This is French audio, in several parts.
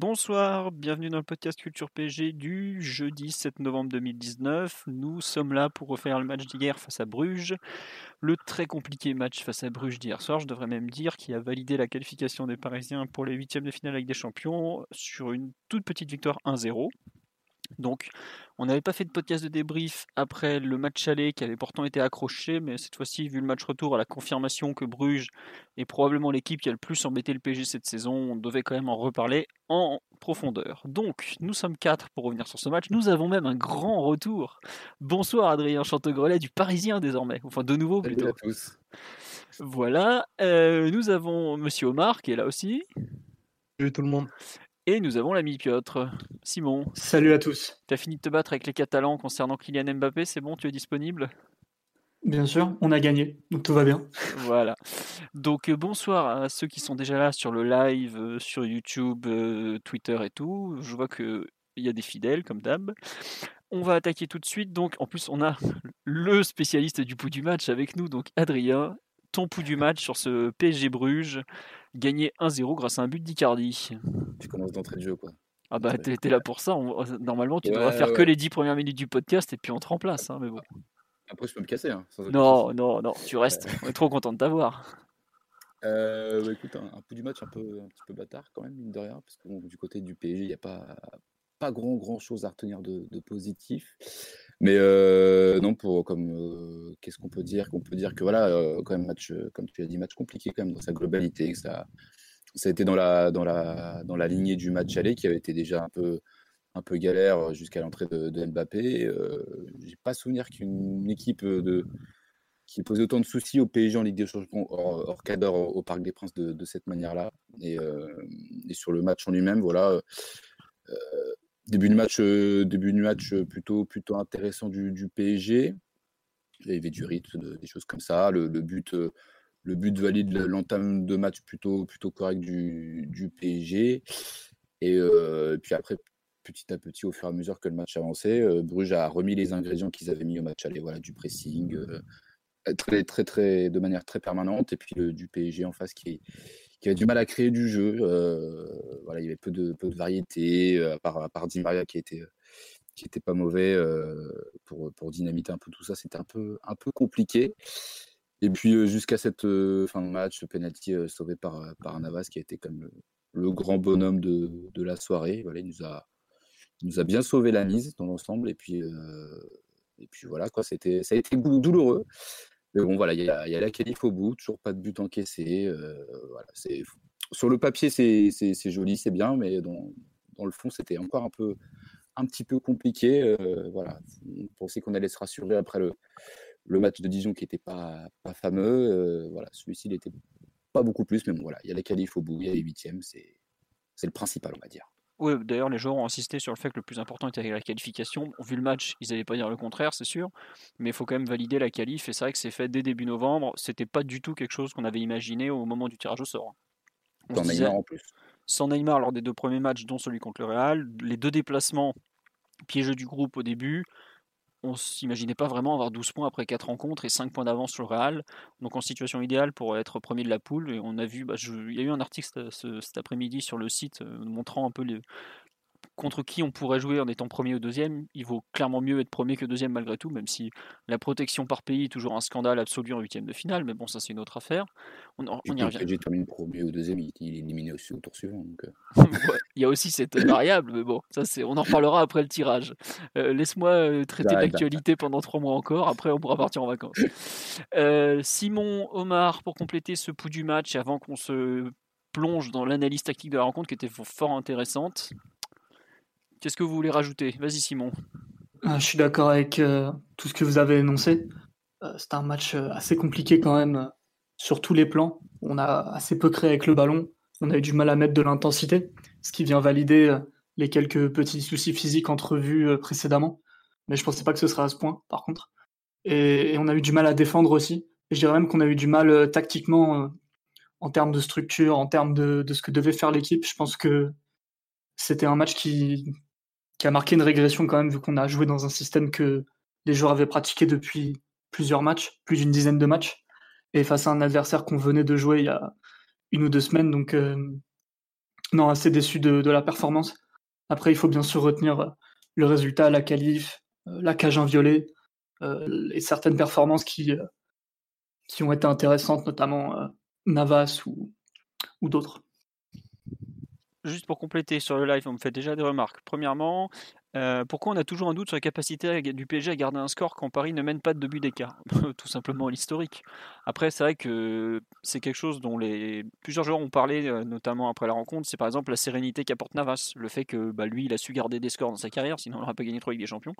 Bonsoir, bienvenue dans le podcast Culture PG du jeudi 7 novembre 2019. Nous sommes là pour refaire le match d'hier face à Bruges. Le très compliqué match face à Bruges d'hier soir, je devrais même dire, qui a validé la qualification des Parisiens pour les huitièmes de finale avec des champions sur une toute petite victoire 1-0. Donc, on n'avait pas fait de podcast de débrief après le match aller qui avait pourtant été accroché, mais cette fois-ci, vu le match retour, à la confirmation que Bruges est probablement l'équipe qui a le plus embêté le PSG cette saison, on devait quand même en reparler en profondeur. Donc, nous sommes quatre pour revenir sur ce match. Nous avons même un grand retour. Bonsoir Adrien Chantegrelet du Parisien désormais, enfin de nouveau Salut plutôt. à tous. Voilà, euh, nous avons Monsieur Omar qui est là aussi, Salut tout le monde. Et nous avons l'ami Piotr. Simon, Salut à tous. T'as fini de te battre avec les Catalans concernant Kylian Mbappé, c'est bon, tu es disponible? Bien sûr, on a gagné, donc tout va bien. Voilà. Donc euh, bonsoir à ceux qui sont déjà là sur le live, euh, sur YouTube, euh, Twitter et tout. Je vois qu'il y a des fidèles comme d'hab. On va attaquer tout de suite. Donc en plus on a le spécialiste du pouls du match avec nous, donc Adrien. Ton pouls du match sur ce PSG Bruges, gagné 1-0 grâce à un but d'Icardi. Je commence d'entrée de jeu, quoi. Ah bah t'es là pour ça. On- Normalement tu Ouais, devras faire que les 10 premières minutes du podcast et puis on te remplace. hein, mais bon. Après, je peux me casser. Hein, sans Non, non, non, tu restes. On est trop content de t'avoir. Euh, bah, écoute, un, un peu du match un, peu, un petit peu bâtard, quand même, mine de rien. Parce que bon, du côté du PSG, il n'y a pas, pas grand, grand chose à retenir de, de positif. Mais euh, non, pour comme euh, qu'est-ce qu'on peut dire? Qu'on peut dire que voilà, euh, quand même, match, euh, comme tu as dit, match compliqué quand même dans sa globalité. Que ça, ça a été dans la, dans, la, dans la lignée du match aller qui avait été déjà un peu, un peu galère jusqu'à l'entrée de, de Mbappé. Euh, J'ai pas souvenir qu'une équipe de, qui posait autant de soucis au PSG en Ligue des Champions hors, hors cadre au, Parc des Princes de, de cette manière-là. Et, euh, et sur le match en lui-même, voilà. Début de match, euh, début de match euh, plutôt, plutôt intéressant du, PSG. Il y avait du rythme, de- des choses comme ça. Le, but, euh, le but valide le- l'entame de match plutôt, plutôt correct du, PSG. Et puis après, petit à petit, au fur et à mesure que le match avançait, Bruges a remis les ingrédients qu'ils avaient mis au match aller, voilà, du pressing, très, très, très, de manière très permanente, et puis du PSG en face qui, qui avait du mal à créer du jeu. euh, voilà, il y avait peu de, peu de variété, euh, à part, à Di Maria qui était, qui était pas mauvais euh, pour, pour dynamiter un peu tout ça, c'était un peu, un peu compliqué. Et puis euh, jusqu'à cette euh, fin de match, ce penalty euh, sauvé par, euh, par Navas qui a été comme le, le grand bonhomme de, de la soirée. Voilà, il nous a, nous a bien sauvé la mise dans l'ensemble. Et puis, euh, et puis voilà, quoi, ça a été dou- douloureux. Mais bon, voilà, il y a, la qualif au bout, toujours pas de but encaissé. euh, voilà, c'est, sur le papier, c'est, joli, c'est bien, mais dans, le fond, c'était encore un peu, un petit peu compliqué. euh, voilà, on pensait qu'on allait se rassurer après le, match de Dijon qui n'était pas, pas fameux. euh, voilà, celui-ci, il était pas beaucoup plus, mais bon, voilà, il y a la qualif au bout, il y a les huitièmes, c'est le principal, on va dire. Oui, d'ailleurs, les joueurs ont insisté sur le fait que le plus important était la qualification. Vu le match, ils n'allaient pas dire le contraire, c'est sûr, mais il faut quand même valider la qualif. Et c'est vrai que c'est fait dès début novembre. C'était pas du tout quelque chose qu'on avait imaginé au moment du tirage au sort. On disait, Neymar en plus. sans Neymar lors des deux premiers matchs, dont celui contre le Real, les deux déplacements piégeux du groupe au début, on s'imaginait pas vraiment avoir 12 points après 4 rencontres et 5 points d'avance sur le Real, donc en situation idéale pour être premier de la poule. Et on a vu, bah, il y a eu un article ce- ce- cet après-midi sur le site euh, montrant un peu les, contre qui on pourrait jouer en étant premier ou deuxième. Il vaut clairement mieux être premier que deuxième malgré tout, même si la protection par pays est toujours un scandale absolu en huitième de finale, mais bon, ça c'est une autre affaire. On, on y revient. PSG termine premier ou deuxième, il, il est éliminé aussi au tour suivant. Donc, euh, Ouais, il y a aussi cette variable, mais bon, ça c'est, on en reparlera après le tirage. Euh, laisse-moi euh, traiter Bah, d'actualité pendant trois mois encore, après on pourra partir en vacances. Euh, Simon, Omar, pour compléter ce pouls du match, avant qu'on se plonge dans l'analyse tactique de la rencontre qui était fo- fort intéressante, qu'est-ce que vous voulez rajouter? Vas-y Simon. je suis d'accord avec tout ce que vous avez énoncé. C'était un match assez compliqué quand même sur tous les plans. On a assez peu créé avec le ballon. On a eu du mal à mettre de l'intensité, ce qui vient valider les quelques petits soucis physiques entrevus précédemment. Mais je pensais pas que ce serait à ce point, par contre. Et, on a eu du mal à défendre aussi. Et je dirais même qu'on a eu du mal tactiquement en termes de structure, en termes de ce que devait faire l'équipe. Je pense que c'était un match qui, qui a marqué une régression quand même, vu qu'on a joué dans un système que les joueurs avaient pratiqué depuis plusieurs matchs, plus d'une dizaine de matchs, et face à un adversaire qu'on venait de jouer il y a une ou deux semaines. Donc, euh, non, assez déçu de, de, la performance. Après, il faut bien sûr retenir euh, le résultat, la qualif, euh, la cage inviolée, et certaines performances qui, qui ont été intéressantes, notamment Navas ou, ou d'autres juste pour compléter sur le live, on me fait déjà des remarques. Premièrement, euh, pourquoi on a toujours un doute sur la capacité du PSG à garder un score quand Paris ne mène pas de but d'écart? Tout simplement l'historique. Après, c'est vrai que c'est quelque chose dont les plusieurs joueurs ont parlé, euh, notamment après la rencontre. C'est par exemple la sérénité qu'apporte Navas, le fait que bah, lui, il a su garder des scores dans sa carrière, sinon il n'aurait pas gagné trop avec des champions.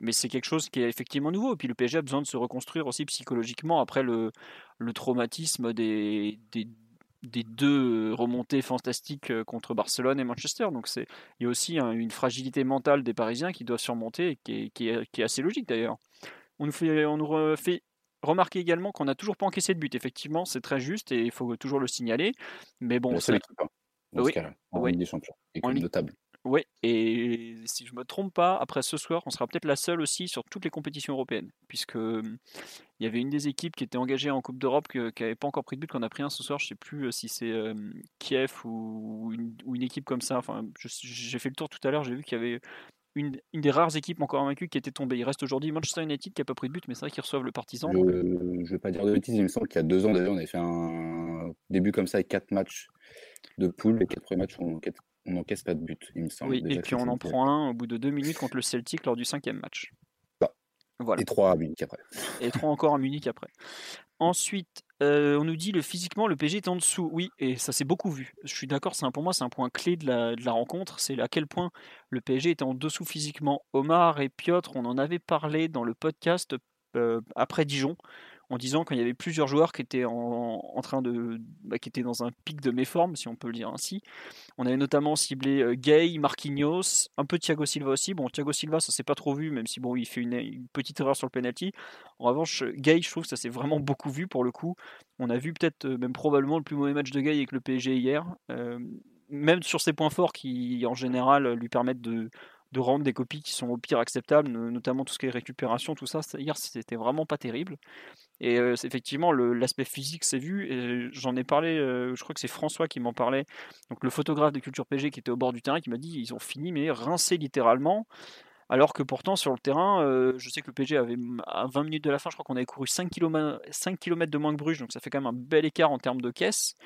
Mais c'est quelque chose qui est effectivement nouveau. Et puis le PSG a besoin de se reconstruire aussi psychologiquement après le, le traumatisme des, des des deux remontées fantastiques contre Barcelone et Manchester. Donc c'est il y a aussi une fragilité mentale des Parisiens qui doivent surmonter et qui est, assez logique d'ailleurs. On nous fait, on nous fait remarquer également qu'on n'a toujours pas encaissé de but. Effectivement, c'est très juste et il faut toujours le signaler. Mais bon, c'est l'équipe hein, oui, en Ligue des Champions, équipe de table. Oui, et si je me trompe pas, après ce soir, on sera peut-être la seule aussi sur toutes les compétitions européennes, puisque il y avait une des équipes qui était engagée en Coupe d'Europe qui n'avait pas encore pris de but, qu'on a pris un ce soir. Je sais plus si c'est Kiev ou une, équipe comme ça. Enfin, j'ai fait le tour tout à l'heure, j'ai vu qu'il y avait une, des rares équipes encore vaincues qui était tombée. Il reste aujourd'hui Manchester United qui n'a pas pris de but, mais c'est vrai qu'ils reçoivent le partisan. Je ne vais pas dire de bêtises, il me semble qu'il y a deux ans d'ailleurs, on avait fait un début comme ça avec quatre matchs de poule. Les quatre premiers matchs, on, on n'encaisse pas de but, il me semble. Oui, et puis on en prend un au bout de deux minutes contre le Celtic lors du cinquième match. Bah, voilà. Et trois à Munich après. Et trois encore à Munich après. Ensuite, euh, on nous dit le physiquement le PG est en dessous. Oui, et ça s'est beaucoup vu. Je suis d'accord, c'est pour moi c'est un point clé de la, de la rencontre, c'est à quel point le PSG était en dessous physiquement. Omar et Piotr, on en avait parlé dans le podcast euh, après Dijon en disant qu'il y avait plusieurs joueurs qui étaient en, train de, bah, dans un pic de méforme, si on peut le dire ainsi. On avait notamment ciblé euh, Gay, Marquinhos, un peu Thiago Silva aussi. Bon, Thiago Silva, ça s'est pas trop vu, même si bon, il fait une, petite erreur sur le penalty. En revanche, Gay, je trouve que ça s'est vraiment beaucoup vu pour le coup. On a vu peut-être euh, même probablement le plus mauvais match de Gay avec le PSG hier. Euh, même sur ses points forts qui, en général, lui permettent de, de rendre des copies qui sont au pire acceptables, notamment tout ce qui est récupération, tout ça. Hier, c'était vraiment pas terrible. Et euh, effectivement, l'aspect physique s'est vu. J'en ai parlé, euh, je crois que c'est François qui m'en parlait, donc le photographe de Culture PG qui était au bord du terrain, qui m'a dit ils ont fini, mais rincés littéralement. Alors que pourtant, sur le terrain, euh, je sais que le PG avait à 20 minutes de la fin, je crois qu'on avait couru 5 km, 5 km de moins que Bruges, donc ça fait quand même un bel écart en termes de caisse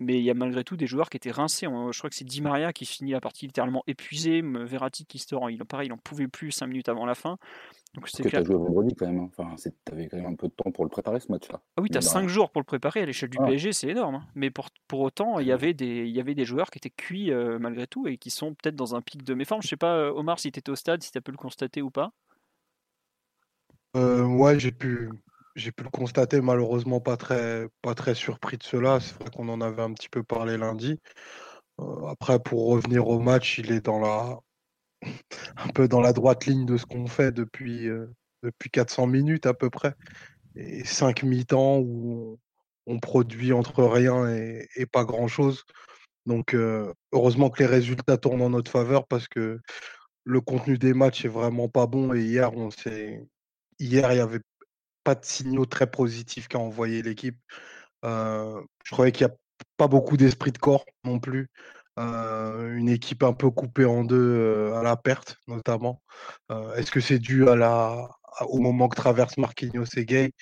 mais il y a malgré tout des joueurs qui étaient rincés. Je crois que c'est Di Maria qui finit la partie littéralement épuisé, Verratti qui se il, pareil, il n'en pouvait plus 5 minutes avant la fin. Donc c'est que tu as joué vendredi quand même. Hein. Enfin, tu avais quand même un peu de temps pour le préparer ce match-là. Ah oui, tu as 5 jours pour le préparer à l'échelle du PSG, c'est énorme. Hein. Mais pour, pour autant, il y, avait des, il y avait des joueurs qui étaient cuits euh, malgré tout et qui sont peut-être dans un pic de méforme. Je sais pas, euh, Omar, si tu étais au stade, si tu as pu le constater ou pas. Euh, ouais, j'ai pu, j'ai pu le constater, malheureusement pas très, pas très surpris de cela. C'est vrai qu'on en avait un petit peu parlé lundi. Euh, après, pour revenir au match, il est dans la, un peu dans la droite ligne de ce qu'on fait depuis, euh, depuis 400 minutes à peu près. Et cinq mi-temps où on, produit entre rien et, pas grand-chose. Donc, euh, heureusement que les résultats tournent en notre faveur parce que le contenu des matchs est vraiment pas bon. Et hier, on s'est. Hier, il y avait pas de signaux très positifs qu'a envoyé l'équipe. je croyais qu'il n'y a pas beaucoup d'esprit de corps non plus. une équipe un peu coupée en deux à la perte, notamment. Est-ce que c'est dû au moment que traverse Marquinhos et Gay?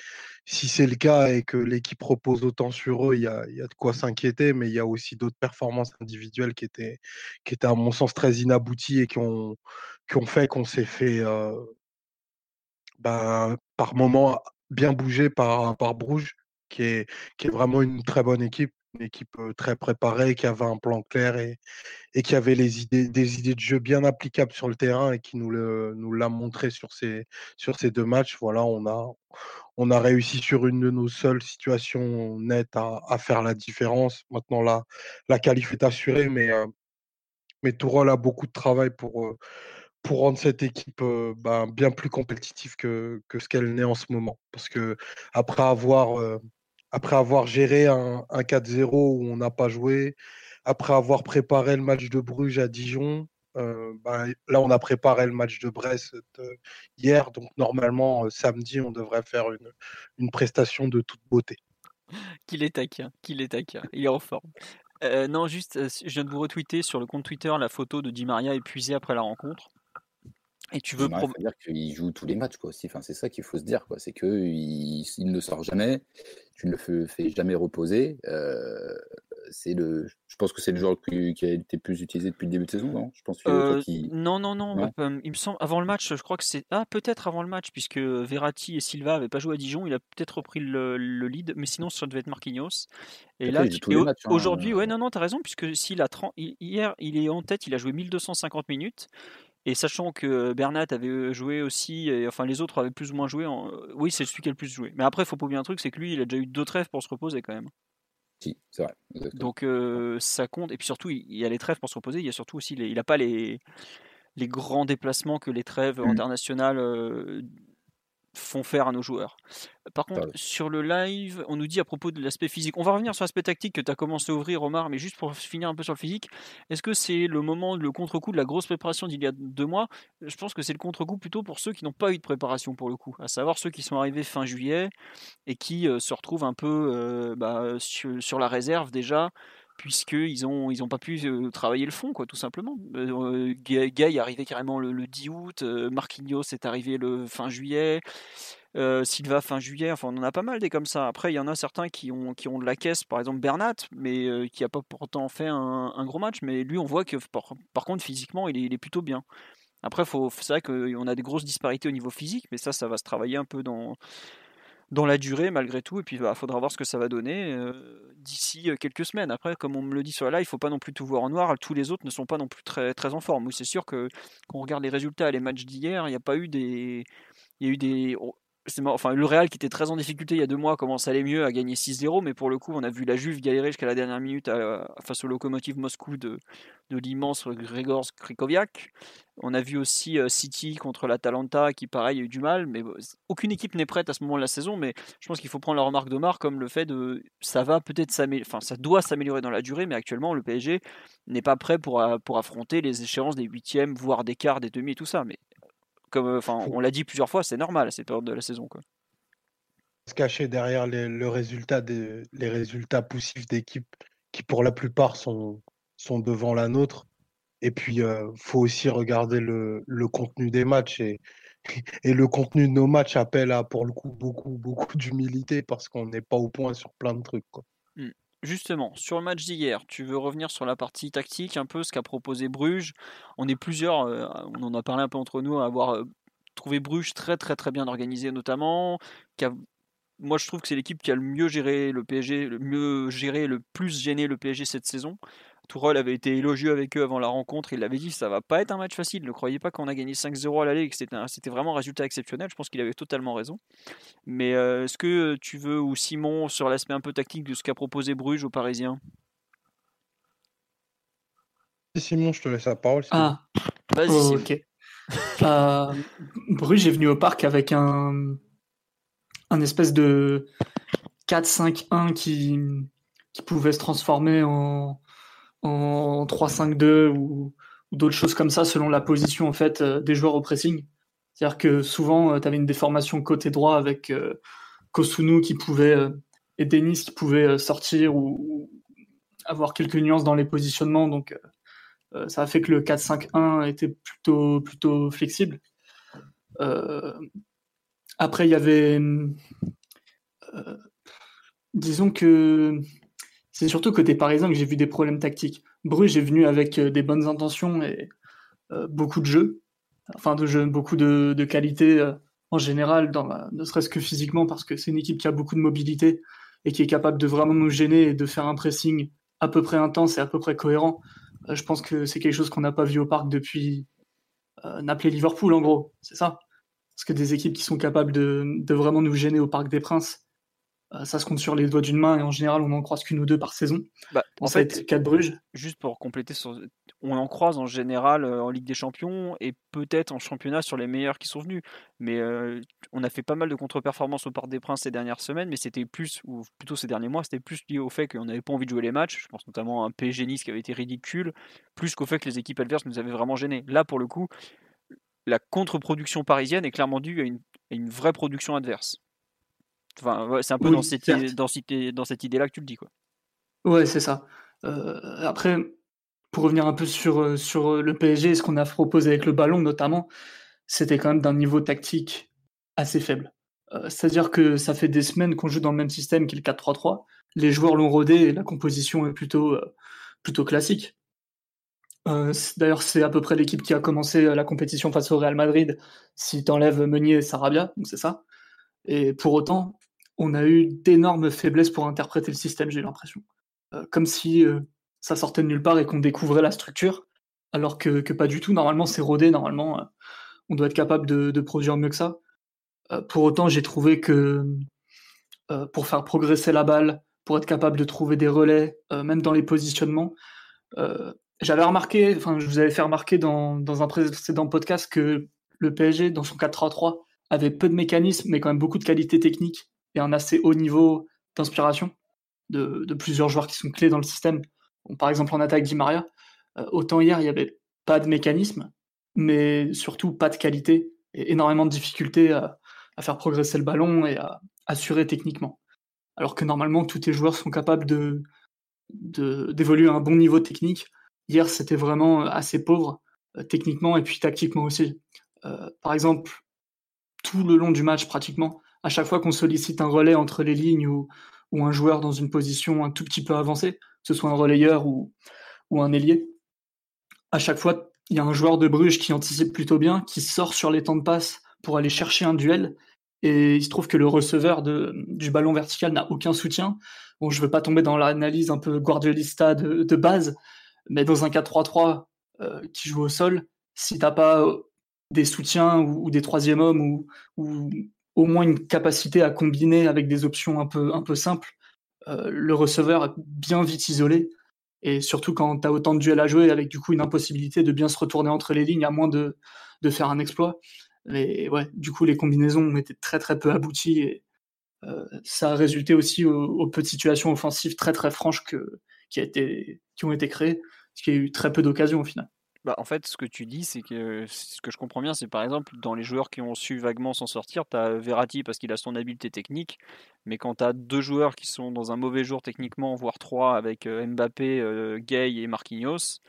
Si c'est le cas et que l'équipe repose autant sur eux, il y a, y a, de quoi s'inquiéter, mais il y a aussi d'autres performances individuelles qui étaient, qui étaient, à mon sens, très inabouties et qui ont, qui ont fait qu'on s'est fait ben, par moment bien bougé par, par Bruges, qui est, qui est vraiment une très bonne équipe. une équipe très préparée, qui avait un plan clair et, et qui avait les idées, des idées de jeu bien applicables sur le terrain et qui nous, nous l'a montré sur ces, sur ces deux matchs. Voilà, on a, on a réussi sur une de nos seules situations nettes à, à faire la différence. Maintenant, la, la qualif est assurée, mais, mais Tourol a beaucoup de travail pour, pour rendre cette équipe ben, bien plus compétitive que, que ce qu'elle n'est en ce moment. Parce que après avoir après avoir géré un, 4-0 où on n'a pas joué, après avoir préparé le match de Bruges à Dijon, euh, ben, là on a préparé le match de Brest euh, hier, donc normalement euh, samedi on devrait faire une, prestation de toute beauté. Qu'il est taquin, qu'il est taquin, il est en forme. non, juste, je viens de vous retweeter sur le compte Twitter la photo de Di Maria épuisé après la rencontre. Et tu veux pro... dire qu'il joue tous les matchs quoi aussi. Enfin, c'est ça qu'il faut se dire quoi. C'est que il, ne sort jamais. Tu ne le fais, jamais reposer. Euh, c'est le. Je pense que c'est le joueur qui a été plus utilisé depuis le début de saison, non? Je pense euh, Non, non, non. il me semble avant le match. Je crois que c'est ah peut-être avant le match puisque Verratti et Silva n'avaient pas joué à Dijon. Il a peut-être repris le, lead, mais sinon ça devait être Marquinhos. Et là, hein. aujourd'hui, ouais, non, non, t'as raison puisque s'il a 30... hier, il est en tête. Il a joué 1250 minutes. Et sachant que Bernat avait joué aussi, et, enfin les autres avaient plus ou moins joué, en... oui, c'est celui qui a le plus joué. Mais après, il faut pas oublier un truc, c'est que lui, il a déjà eu deux trêves pour se reposer quand même. Si, c'est vrai. Donc ça compte. Et puis surtout, il y a les trêves pour se reposer. Il y a surtout aussi, il n'a pas les, les grands déplacements que les trêves mmh. internationales font faire à nos joueurs. Par contre, sur le live, on nous dit à propos de l'aspect physique, on va revenir sur l'aspect tactique que tu as commencé à ouvrir, Omar, mais juste pour finir un peu sur le physique, est-ce que c'est le moment, le contre-coup de la grosse préparation d'il y a deux mois? Je pense que c'est le contre-coup plutôt pour ceux qui n'ont pas eu de préparation pour le coup, à savoir ceux qui sont arrivés fin juillet et qui euh, se retrouvent un peu euh, bah, sur, la réserve déjà, puisqu'ils n'ont ils ont pas pu euh, travailler le fond, quoi, tout simplement. Euh, Gay, est arrivé carrément le, 10 août, euh, Marquinhos est arrivé le fin juillet, Silva fin juillet, enfin on en a pas mal des comme ça. Après, il y en a certains qui ont, qui ont de la caisse, par exemple Bernat, mais qui n'a pas pourtant fait un, gros match, mais lui on voit que par, contre physiquement il est, plutôt bien. Après, c'est vrai qu'on a des grosses disparités au niveau physique, mais ça, ça va se travailler un peu dans, dans la durée malgré tout. Et puis il bah, faudra voir ce que ça va donner euh, d'ici euh, quelques semaines. Après, comme on me le dit sur la live, il faut pas non plus tout voir en noir. Tous les autres ne sont pas non plus très, très en forme. C'est sûr que quand on regarde les résultats, les matchs d'hier, il n'y a pas eu des. Il y a eu des enfin, le Real qui était très en difficulté il y a deux mois commence à aller mieux, à gagner 6-0, mais pour le coup, on a vu la Juve galérer jusqu'à la dernière minute face au locomotive Moscou de, l'immense Gregor Skrikoviak. On a vu aussi euh, City contre l'Atalanta qui, pareil, a eu du mal, mais aucune équipe n'est prête à ce moment de la saison. Mais je pense qu'il faut prendre la remarque d'Omar comme le fait de ça va peut-être s'améliorer, enfin, ça doit s'améliorer dans la durée, mais actuellement, le PSG n'est pas prêt pour, pour affronter les échéances des huitièmes, voire des quarts, des demi et tout ça. Mais comme, euh, enfin, on l'a dit plusieurs fois, c'est normal à cette période de la saison. Quoi. Se cacher derrière les, le résultat des, les résultats poussifs d'équipes qui, pour la plupart, sont, sont devant la nôtre. Et puis, il euh, faut aussi regarder le, le, contenu des matchs. Et, et le contenu de nos matchs appelle à, pour le coup, beaucoup, beaucoup d'humilité parce qu'on n'est pas au point sur plein de trucs. Quoi. Mmh. Justement, sur le match d'hier, tu veux revenir sur la partie tactique, un peu ce qu'a proposé Bruges. On est plusieurs, euh, on en a parlé un peu entre nous, à avoir euh, trouvé Bruges très très très bien organisé notamment. moi je trouve que c'est l'équipe qui a le mieux géré le PSG, le mieux géré, le plus gêné le PSG cette saison. Tourelle avait été élogieux avec eux avant la rencontre. Il avait dit ça va pas être un match facile. Ne croyez pas qu'on a gagné 5-0 à l'aller et que c'était vraiment un résultat exceptionnel. Je pense qu'il avait totalement raison. Mais euh, est-ce que tu veux, ou Simon, sur l'aspect un peu tactique de ce qu'a proposé Bruges aux Parisiens? Simon, je te laisse la parole. Ah, vas-y. Oh, ok. Euh, Bruges est venu au parc avec un, un espèce de 4-5-1 qui, qui pouvait se transformer en en 3-5-2 ou, d'autres choses comme ça selon la position en fait euh, des joueurs au pressing. C'est-à-dire que souvent euh, tu avais une déformation côté droit avec euh, Kosunu qui pouvait et Denis qui pouvait sortir ou, avoir quelques nuances dans les positionnements. Donc ça a fait que le 4-5-1 était plutôt plutôt flexible. après il y avait disons que c'est surtout côté parisien que j'ai vu des problèmes tactiques. Bruges est venu avec euh, des bonnes intentions et euh, beaucoup de jeux, enfin de jeux, beaucoup de, qualité euh, en général, ne serait-ce que physiquement, parce que c'est une équipe qui a beaucoup de mobilité et qui est capable de vraiment nous gêner et de faire un pressing à peu près intense et à peu près cohérent, je pense que c'est quelque chose qu'on n'a pas vu au parc depuis euh, Naples et Liverpool, en gros. C'est ça. Parce que des équipes qui sont capables de, vraiment nous gêner au Parc des Princes, ça se compte sur les doigts d'une main et en général, on n'en croise qu'une ou deux par saison. Bah, en fait, de Bruges. juste pour compléter, sur- on en croise en général euh, en Ligue des Champions et peut-être en championnat sur les meilleurs qui sont venus. Mais euh, on a fait pas mal de contre-performances au Parc des Princes ces dernières semaines, mais c'était plus, ou plutôt ces derniers mois, c'était plus lié au fait qu'on n'avait pas envie de jouer les matchs. Je pense notamment à un PSG Nice qui avait été ridicule, plus qu'au fait que les équipes adverses nous avaient vraiment gênés. Là, pour le coup, la contre-production parisienne est clairement due à une, à une vraie production adverse. Enfin, ouais, c'est un peu Oui, dans cette, certes. dans cette, dans cette idée-là que tu le dis. Quoi. Ouais, c'est ça. Euh, après, pour revenir un peu sur, euh, sur euh, le PSG, ce qu'on a proposé avec le ballon notamment, c'était quand même d'un niveau tactique assez faible. Euh, C'est-à-dire que ça fait des semaines qu'on joue dans le même système qui est le 4-3-3. Les joueurs l'ont rodé et la composition est plutôt, euh, plutôt classique. D'ailleurs, c'est à peu près l'équipe qui a commencé la compétition face au Real Madrid, si t'enlèves Meunier et Sarabia, donc c'est ça. Et pour autant, on a eu d'énormes faiblesses pour interpréter le système, j'ai l'impression. Euh, comme si euh, ça sortait de nulle part et qu'on découvrait la structure, alors que, pas du tout. Normalement, c'est rodé, normalement, euh, on doit être capable de, produire mieux que ça. Pour autant, j'ai trouvé que pour faire progresser la balle, pour être capable de trouver des relais, même dans les positionnements, j'avais remarqué, enfin, je vous avais fait remarquer dans, un précédent podcast que le PSG, dans son 4-3-3, avait peu de mécanismes, mais quand même beaucoup de qualité technique et un assez haut niveau d'inspiration de, plusieurs joueurs qui sont clés dans le système. Par exemple, en attaque Di Maria, euh, autant hier, il n'y avait pas de mécanisme, mais surtout pas de qualité et énormément de difficultés à, faire progresser le ballon et à assurer techniquement. Alors que normalement, tous tes joueurs sont capables de d'évoluer à un bon niveau technique. Hier, c'était vraiment assez pauvre euh, techniquement et puis tactiquement aussi. Euh, par exemple, tout le long du match, pratiquement, à chaque fois qu'on sollicite un relais entre les lignes ou, un joueur dans une position un tout petit peu avancée, que ce soit un relayeur ou, un ailier, à chaque fois, il y a un joueur de Bruges qui anticipe plutôt bien, qui sort sur les temps de passe pour aller chercher un duel. Et il se trouve que le receveur du ballon vertical n'a aucun soutien. Bon, je ne veux pas tomber dans l'analyse un peu guardiolista de, base, mais dans un 4-3-3 euh, qui joue au sol, si t'as pas euh, des soutiens ou, des troisième hommes ou au moins une capacité à combiner avec des options un peu, un peu simples, euh, le receveur est bien vite isolé. Et surtout quand tu as autant de duels à jouer, avec du coup une impossibilité de bien se retourner entre les lignes, à moins de, faire un exploit. Mais ouais, du coup, les combinaisons ont été très très peu abouties et euh, ça a résulté aussi aux, aux petites situations offensives très très franches qui, qui ont été créées, parce qu'il y a eu très peu d'occasions au final. Bah, en fait, ce que tu dis, c'est que ce que je comprends bien, c'est par exemple dans les joueurs qui ont su vaguement s'en sortir, tu as Verratti parce qu'il a son habileté technique, mais quand tu as deux joueurs qui sont dans un mauvais jour techniquement, voire trois, avec Mbappé, Gay et Marquinhos,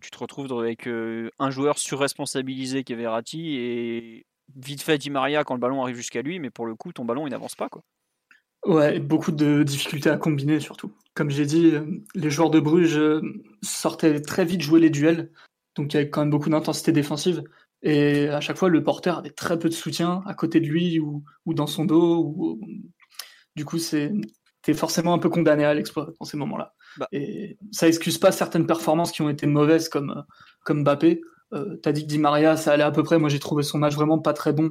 tu te retrouves avec un joueur surresponsabilisé qui est Verratti et vite fait Di Maria quand le ballon arrive jusqu'à lui, mais pour le coup, ton ballon il n'avance pas. quoi. Ouais, beaucoup de difficultés à combiner surtout. Comme j'ai dit, les joueurs de Bruges sortaient très vite jouer les duels, donc il y avait quand même beaucoup d'intensité défensive. Et à chaque fois, le porteur avait très peu de soutien à côté de lui ou, ou dans son dos. Ou... Du coup, t'es forcément un peu condamné à l'exploit dans ces moments-là. Bah. Et ça excuse pas certaines performances qui ont été mauvaises comme, comme Mbappé. Euh, T'as dit que Di Maria, ça allait à peu près. Moi, j'ai trouvé son match vraiment pas très bon,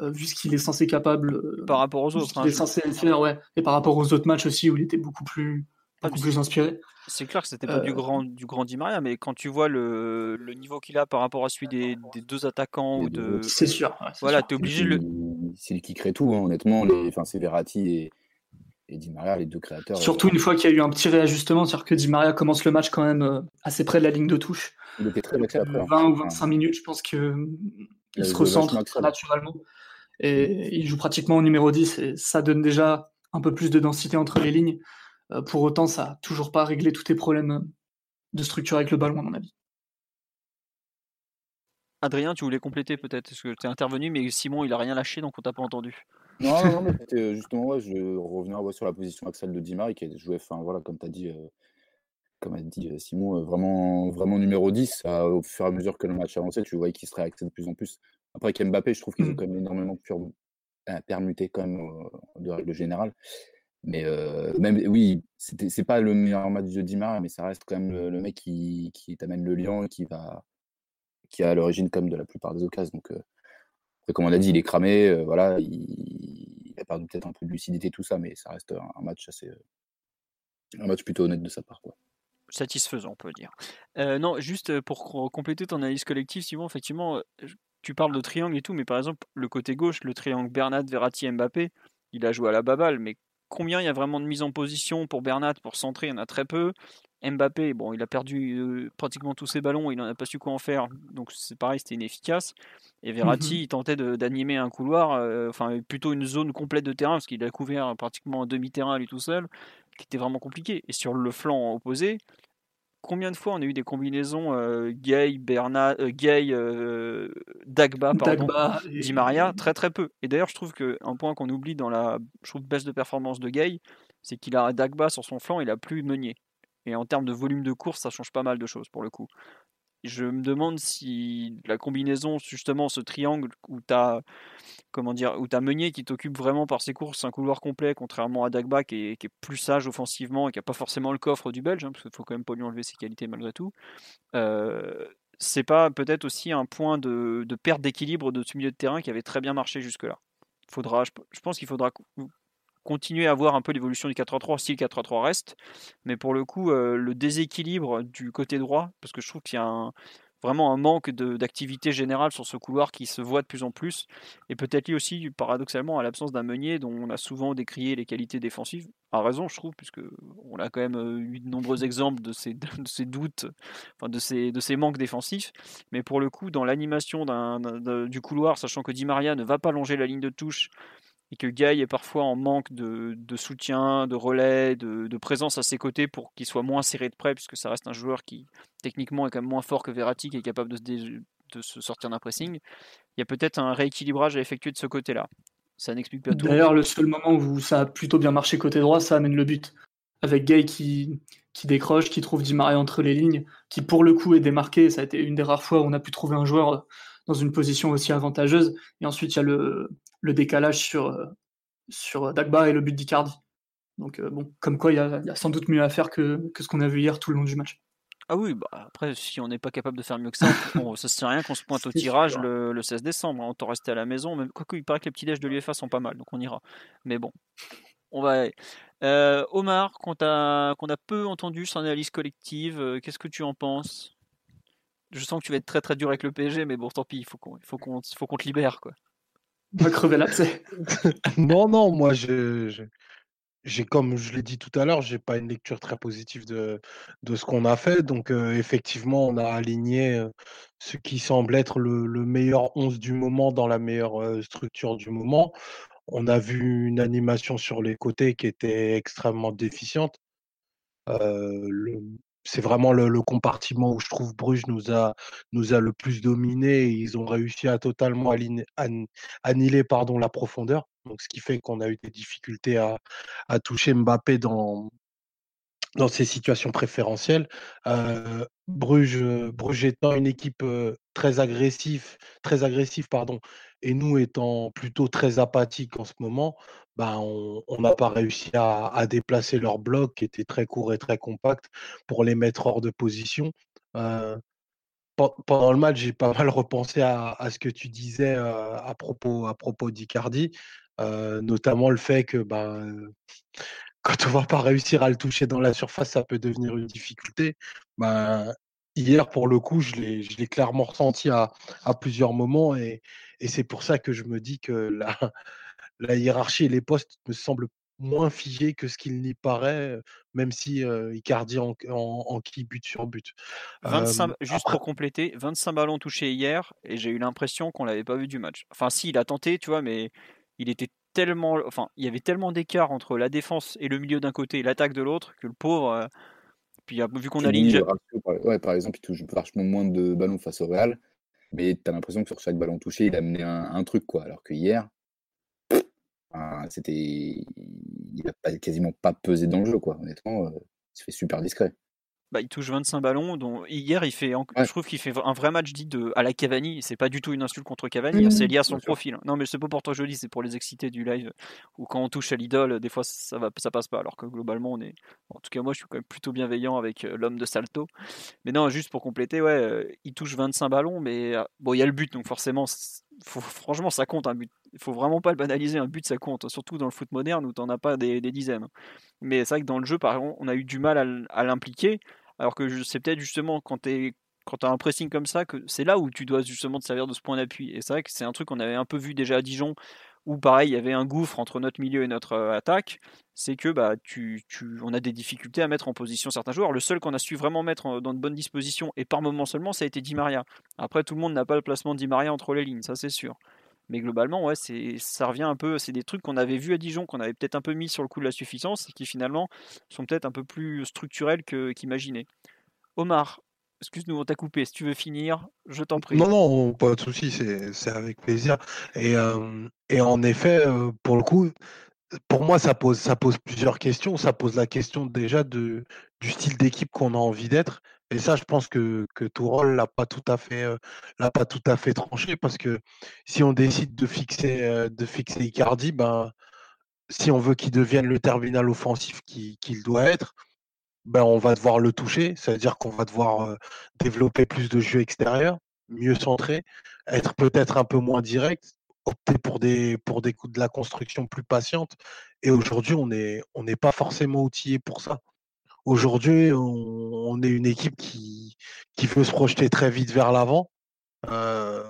euh, vu ce qu'il est censé capable. euh, Par rapport aux autres. hein, est je- censé faire, ouais. Et par rapport aux autres matchs aussi, où il était beaucoup plus, beaucoup plus inspiré. C'est clair que c'était pas du Euh, grand du grand Di Maria, mais quand tu vois le, le niveau qu'il a par rapport à celui des, des deux attaquants ou de. C'est sûr. ouais, voilà, sûr. t'es obligé de le C'est lui qui crée tout, hein, honnêtement. Les... Enfin, c'est Verratti et... et Di Maria, les deux créateurs. Surtout une fois qu'il y a eu un petit réajustement, c'est-à-dire que Di Maria commence le match quand même euh, assez près de la ligne de touche. Il était très vexé après. hein. 20 ou Enfin, 25 minutes, je pense que euh, Il il se recentre très naturellement. Et il joue pratiquement au numéro 10 et ça donne déjà un peu plus de densité entre les lignes. Euh, pour autant, ça n'a toujours pas réglé tous tes problèmes euh, de structure avec le ballon, à mon avis. Adrien, tu voulais compléter peut-être parce que tu es intervenu, mais Simon il a rien lâché donc on t'a pas entendu. Non, non, non, mais c'était euh, justement, ouais, je revenais ouais, sur la position axiale de Di Maria qui joué, enfin, voilà, comme tu as dit, euh, comme a dit Simon, euh, vraiment, vraiment numéro 10. euh, au fur et à mesure que le match avançait, tu voyais qu'il se réaxait de plus en plus. Après, avec Mbappé, je trouve qu'ils ont Mm. quand même énormément pur- euh, permuté, quand même, euh, de règle générale. Mais même, oui, c'est pas le meilleur match de Dimar, mais ça reste quand même le, mec qui, qui t'amène le lien et qui va qui à l'origine comme de la plupart des occasions. Donc, comme on a dit, il est cramé, voilà, il, a perdu peut-être un peu de lucidité, tout ça, mais ça reste un, match assez, un match plutôt honnête de sa part, quoi satisfaisant, on peut dire. non, juste pour compléter ton analyse collective, Simon, effectivement, tu parles de triangle et tout, mais par exemple, le côté gauche, le triangle Bernat, Verratti, Mbappé, il a joué à la baballe, mais combien il y a vraiment de mise en position pour Bernat, pour centrer Il y en a très peu. Mbappé, bon, il a perdu pratiquement tous ses ballons, il n'en a pas su quoi en faire, donc c'est pareil, c'était inefficace. Et Verratti, mmh il tentait d'animer un couloir, enfin plutôt une zone complète de terrain, parce qu'il a couvert pratiquement un demi-terrain lui tout seul, qui était vraiment compliqué. Et sur le flanc opposé, combien de fois on a eu des combinaisons euh, Gay, euh, Gay, euh, Dagba, pardon, Di Maria Très très peu. Et d'ailleurs, je trouve qu'un point qu'on oublie dans la je trouve, baisse de performance de Gay, c'est qu'il a Dagba sur son flanc, il a plus Meunier. Et en termes de volume de course, ça change pas mal de choses pour le coup. Je me demande si la combinaison, justement, ce triangle où tu as, Meunier qui t'occupe vraiment par ses courses, un couloir complet, contrairement à Dagba qui est, plus sage offensivement et qui n'a pas forcément le coffre du Belge, hein, parce qu'il faut quand même pas lui enlever ses qualités malgré tout. Euh, c'est pas peut-être aussi un point de, perte d'équilibre de ce milieu de terrain qui avait très bien marché jusque-là? Faudra, je pense qu'il faudra continuer à voir un peu l'évolution du 4-3 si le 4-3 reste. Mais pour le coup, euh, le déséquilibre du côté droit, parce que je trouve qu'il y a vraiment un manque d'activité générale sur ce couloir qui se voit de plus en plus, et peut-être lié aussi paradoxalement à l'absence d'un Meunier dont on a souvent décrié les qualités défensives, à raison je trouve, puisque on a quand même euh, eu de nombreux exemples de ces, doutes, de ces, de ces manques défensifs, mais pour le coup, dans l'animation du couloir, sachant que Di Maria ne va pas longer la ligne de touche, et que Guy est parfois en manque de, soutien, de relais, de, présence à ses côtés pour qu'il soit moins serré de près, puisque ça reste un joueur qui techniquement est quand même moins fort que Verratti, qui est capable de se, sortir d'un pressing. Il y a peut-être un rééquilibrage à effectuer de ce côté-là. Ça n'explique pas tout. D'ailleurs, le seul moment où ça a plutôt bien marché côté droit, ça amène le but. Avec Gay qui, qui décroche, qui trouve Di Maria entre les lignes, qui pour le coup est démarqué. Ça a été une des rares fois où on a pu trouver un joueur dans une position aussi avantageuse. Et ensuite, il y a le, le décalage sur, euh, sur Dagba et le but d'Icardi. Donc euh, bon, comme quoi il y, a, sans doute mieux à faire que, que ce qu'on a vu hier tout le long du match. Ah oui, bah après, si on n'est pas capable de faire mieux que ça, bon, ça sert à rien qu'on se pointe au tirage le, 16 décembre. Hein, autant rester à la maison. Même, quoique, il paraît que les petits déj de l'UFA sont pas mal, donc on ira. Mais bon, on va euh, Omar, qu'on a, qu'on a peu entendu son analyse collective, qu'est-ce que tu en penses? Je sens que tu vas être très très dur avec le PSG, mais bon, tant pis, il faut qu'on qu'on te libère. quoi va crever l'abcès. non, non, moi, j'ai, comme je l'ai dit tout à l'heure, j'ai pas une lecture très positive de, de ce qu'on a fait. Donc, effectivement, on a aligné ce qui semble être le, meilleur 11 du moment dans la meilleure structure du moment. On a vu une animation sur les côtés qui était extrêmement déficiente. C'est vraiment le, compartiment où je trouve Bruges nous a, le plus dominé. Ils ont réussi à totalement annihiler pardon, la profondeur. Donc, ce qui fait qu'on a eu des difficultés à, à toucher Mbappé dans, dans ces situations préférentielles. Bruges, Bruges étant une équipe très agressive, très agressive pardon, et nous étant plutôt très apathiques en ce moment, ben on n'a pas réussi à, déplacer leur bloc qui était très court et très compact pour les mettre hors de position. pendant le match, j'ai pas mal repensé à, ce que tu disais à propos, à propos d'Icardi, notamment le fait que ben, quand on va pas réussir à le toucher dans la surface, ça peut devenir une difficulté. Ben, hier, pour le coup, je l'ai clairement ressenti à, plusieurs moments et, c'est pour ça que je me dis que la, la hiérarchie et les postes me semblent moins figés que ce qu'il n'y paraît, même si Icardi en, en, qui but sur but. 25, juste pour compléter, 25 ballons touchés hier et j'ai eu l'impression qu'on l'avait pas vu du match. Enfin, si, il a tenté, tu vois, mais il était tellement, enfin, il y avait tellement d'écart entre la défense et le milieu d'un côté et l'attaque de l'autre que le pauvre. Euh, puis vu qu'on aligne. Ouais, par exemple, il touche vachement moins de ballons face au Real, mais tu as l'impression que sur chaque ballon touché, il a amené un, truc, quoi. Alors que hier, c'était, il a pas, quasiment pas pesé dans le jeu, quoi. Honnêtement, euh, il se fait super discret. Bah, il touche 25 ballons. Dont... Hier, il fait, je trouve qu'il fait un vrai match dit de... à la Cavani. C'est pas du tout une insulte contre Cavani, hein, c'est lié à son profil. Hein. Non, mais c'est pas pour toi joli, c'est pour les exciter du live. Ou quand on touche à l'idole, des fois ça va, ça passe pas. Alors que globalement, on est. En tout cas, moi, je suis quand même plutôt bienveillant avec euh, l'homme de Salto. Mais non, juste pour compléter, ouais, euh, il touche 25 ballons, mais bon, il y a le but, donc forcément, franchement, ça compte un but. Il faut vraiment pas le banaliser, un but ça compte, surtout dans le foot moderne où tu n'en as pas des, dizaines. Mais c'est vrai que dans le jeu, par exemple, on a eu du mal à, l'impliquer, alors que c'est peut-être justement quand tu quand as un pressing comme ça, que c'est là où tu dois justement te servir de ce point d'appui. Et c'est vrai que c'est un truc qu'on avait un peu vu déjà à Dijon, où pareil, il y avait un gouffre entre notre milieu et notre euh, attaque. C'est que bah, tu, tu, on a des difficultés à mettre en position certains joueurs. Le seul qu'on a su vraiment mettre dans de bonnes dispositions, et par moment seulement, ça a été Di Maria. Après, tout le monde n'a pas le placement de Di Maria entre les lignes, ça c'est sûr. Mais globalement, ouais, c'est, ça revient un peu. C'est des trucs qu'on avait vus à Dijon, qu'on avait peut-être un peu mis sur le coup de la suffisance, qui finalement sont peut-être un peu plus structurels que, qu'imaginés. Omar, excuse-nous, on t'a coupé. Si tu veux finir, je t'en prie. Non, non, pas de souci, c'est, avec plaisir. Et, et en effet, pour le coup, pour moi, ça pose, ça pose plusieurs questions. Ça pose la question déjà de, du style d'équipe qu'on a envie d'être. Et ça, je pense que, que Tourol l'a pas tout à fait, euh, l'a pas tout à fait tranché parce que si on décide de fixer, euh, de fixer Icardi, ben, si on veut qu'il devienne le terminal offensif qu'il doit être, ben, on va devoir le toucher. C'est-à-dire qu'on va devoir développer plus de jeux extérieurs, mieux centré, être peut-être un peu moins direct, opter pour des, pour des coups de la construction plus patiente. Et aujourd'hui, on n'est on pas forcément outillé pour ça. Aujourd'hui, on, est une équipe qui, qui veut se projeter très vite vers l'avant, euh,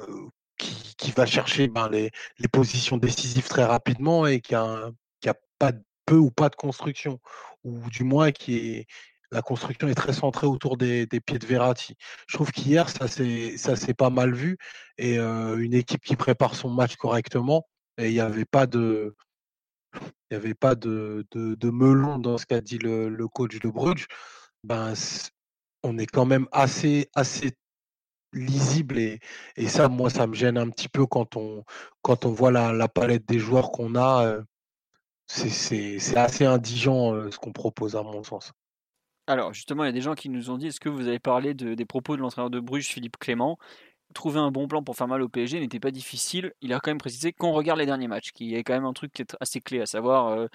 qui, va chercher ben, les, positions décisives très rapidement et qui a, qui a pas peu ou pas de construction, ou du moins qui est la construction est très centrée autour des, pieds de Verratti. Je trouve qu'hier, ça s'est pas mal vu et une équipe qui prépare son match correctement et il n'y avait pas de il avait pas de, de, melon dans ce qu'a dit le, coach de Bruges, ben, on est quand même assez, assez lisible et, et, ça, moi, ça me gêne un petit peu quand on, quand on voit la, palette des joueurs qu'on a. c'est assez indigent euh, ce qu'on propose à mon sens. Alors justement, il y a des gens qui nous ont dit, est-ce que vous avez parlé de, des propos de l'entraîneur de Bruges, Philippe Clément? Trouver un bon plan pour faire mal au PSG n'était pas difficile. Il a quand même précisé qu'on regarde les derniers matchs, qui est quand même un truc qui est assez clé, à savoir, euh,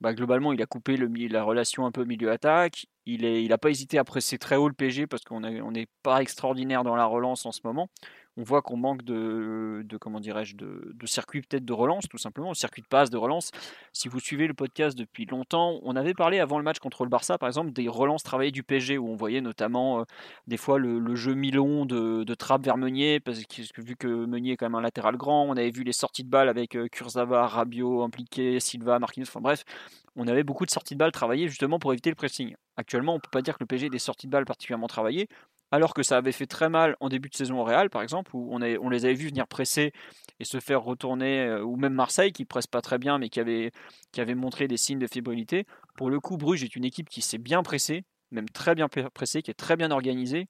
bah, globalement, il a coupé la relation un peu milieu-attaque. Il n'a pas hésité à presser très haut le PSG parce qu'on n'est pas extraordinaire dans la relance en ce moment on voit qu'on manque de, comment dirais-je de, circuit peut-être de relance tout simplement, circuit de passe de relance. Si vous suivez le podcast depuis longtemps, on avait parlé avant le match contre le Barça par exemple des relances travaillées du PSG où on voyait notamment euh, des fois le, jeu mi-long de, de trappe vers Meunier parce que vu que Meunier est quand même un latéral grand, on avait vu les sorties de balles avec euh, Kurzawa, Rabiot impliqué, Silva, Marquinhos, enfin bref, on avait beaucoup de sorties de balles travaillées justement pour éviter le pressing. Actuellement, on peut pas dire que le PSG ait des sorties de balles particulièrement travaillées alors que ça avait fait très mal en début de saison au Real, par exemple, où on, les avait vus venir presser et se faire retourner, euh, ou même Marseille, qui presse pas très bien, mais qui avait, montré des signes de fébrilité. Pour le coup, Bruges est une équipe qui s'est bien pressée, même très bien pressée, qui est très bien organisée,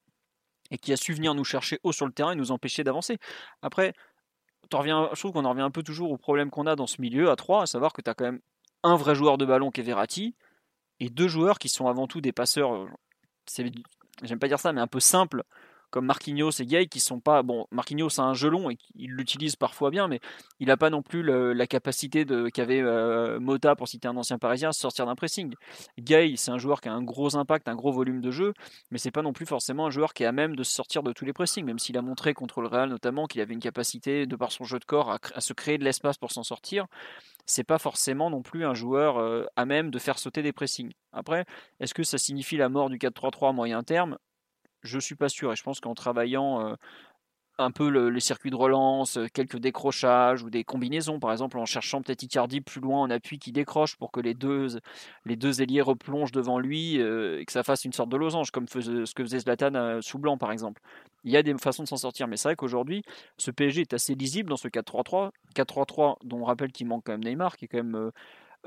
et qui a su venir nous chercher haut sur le terrain et nous empêcher d'avancer. Après, je trouve qu'on en revient un peu toujours au problème qu'on a dans ce milieu à 3, à savoir que tu as quand même un vrai joueur de ballon qui est Verratti, et deux joueurs qui sont avant tout des passeurs. Euh, j'aime pas dire ça, mais un peu simple, comme Marquinhos et Gay, qui sont pas. Bon, Marquinhos a un gelon et il l'utilise parfois bien, mais il n'a pas non plus la capacité qu'avait euh, Mota, pour citer un ancien parisien, à sortir d'un pressing. Gay, c'est un joueur qui a un gros impact, un gros volume de jeu, mais c'est pas non plus forcément un joueur qui est à même de sortir de tous les pressings, même s'il a montré contre le Real notamment qu'il avait une capacité, de par son jeu de corps, à, se créer de l'espace pour s'en sortir c'est pas forcément non plus un joueur euh, à même de faire sauter des pressings. Après, est-ce que ça signifie la mort du 4-3-3 à moyen terme? Je suis pas sûr et je pense qu'en travaillant un peu les circuits de relance, quelques décrochages ou des combinaisons, par exemple en cherchant peut-être Icardi plus loin en appui qui décroche pour que les deux, les deux ailiers replongent devant lui et que ça fasse une sorte de losange, comme ce que faisait Zlatan sous blanc par exemple. Il y a des façons de s'en sortir, mais c'est vrai qu'aujourd'hui, ce PSG est assez lisible dans ce 4-3-3. 4-3-3 dont on rappelle qu'il manque quand même Neymar, qui est quand même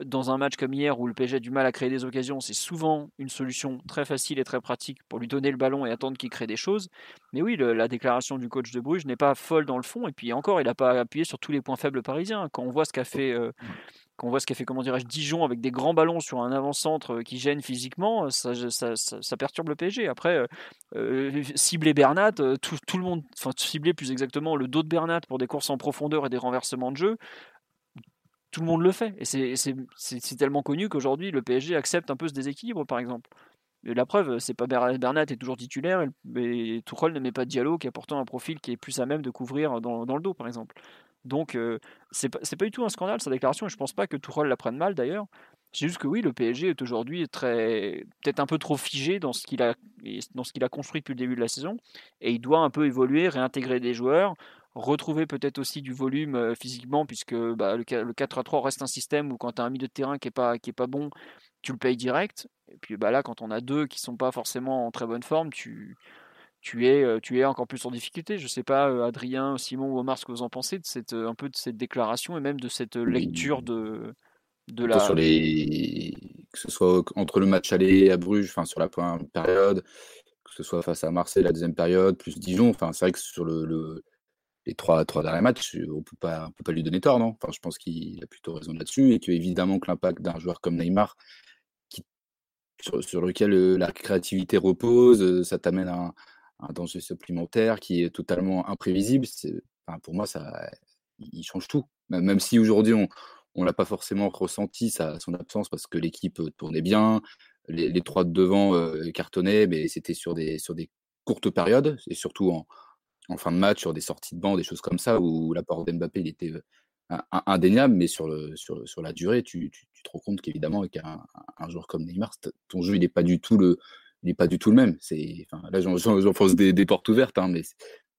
dans un match comme hier où le PSG a du mal à créer des occasions, c'est souvent une solution très facile et très pratique pour lui donner le ballon et attendre qu'il crée des choses. Mais oui, la déclaration du coach de Bruges n'est pas folle dans le fond. Et puis encore, il n'a pas appuyé sur tous les points faibles parisiens. Quand on voit ce qu'a fait, euh, quand on voit ce qu'a fait, comment dirais-je, Dijon avec des grands ballons sur un avant-centre qui gêne physiquement, ça, ça, ça, perturbe le PSG. Après, cibler Bernat, tout, tout, le monde, enfin cibler plus exactement le dos de Bernat pour des courses en profondeur et des renversements de jeu, tout le monde le fait. Et c'est tellement connu qu'aujourd'hui, le PSG accepte un peu ce déséquilibre, par exemple. Et la preuve, c'est pas Bernat est toujours titulaire, mais Tuchel ne met pas Diallo qui a pourtant un profil qui est plus à même de couvrir dans, dans le dos, par exemple. Donc, euh, c'est pas, pas du tout un scandale sa déclaration, et je pense pas que Tuchel la prenne mal d'ailleurs. C'est juste que oui, le PSG est aujourd'hui peut-être un peu trop figé dans ce qu'il a, dans ce qu'il a construit depuis le début de la saison, et il doit un peu évoluer, réintégrer des joueurs, retrouver peut-être aussi du volume euh, physiquement, puisque bah, le, 4 à 3 reste un système où quand tu as un milieu de terrain qui est pas, qui est pas bon, tu le payes direct. Et puis bah, là, quand on a deux qui sont pas forcément en très bonne forme, tu, tu, es, euh, tu es encore plus en difficulté. Je sais pas, euh, Adrien, Simon ou Omar, ce que vous en pensez de cette, un peu de cette déclaration et même de cette lecture de, de la. Sur les... Que ce soit entre le match aller à Bruges, enfin sur la première période, que ce soit face à Marseille la deuxième période, plus Dijon, enfin c'est vrai que sur le les trois, trois derniers matchs, on peut pas, peut pas lui donner tort, non? Enfin, Je pense qu'il a plutôt raison là-dessus et que évidemment que l'impact d'un joueur comme Neymar, sur, lequel euh, la créativité repose, euh, ça t'amène à un, danger supplémentaire qui est totalement imprévisible. Pour moi, ça, il change tout. Même si aujourd'hui on on l'a pas forcément ressenti sa, son absence parce que l'équipe euh, tournait bien, les, trois de devant cartonnaient, mais c'était sur des, sur des courtes périodes et surtout en, en fin de match, sur des sorties de banc, des choses comme ça, où l'apport d'Mbappé il était indéniable, mais sur, le, sur, sur la durée, tu, tu, te rends compte qu'évidemment, avec un, un, joueur comme Neymar, ton jeu, il n'est pas du tout le, il pas du tout le même. Là, j'enfonce des, des portes ouvertes, hein, mais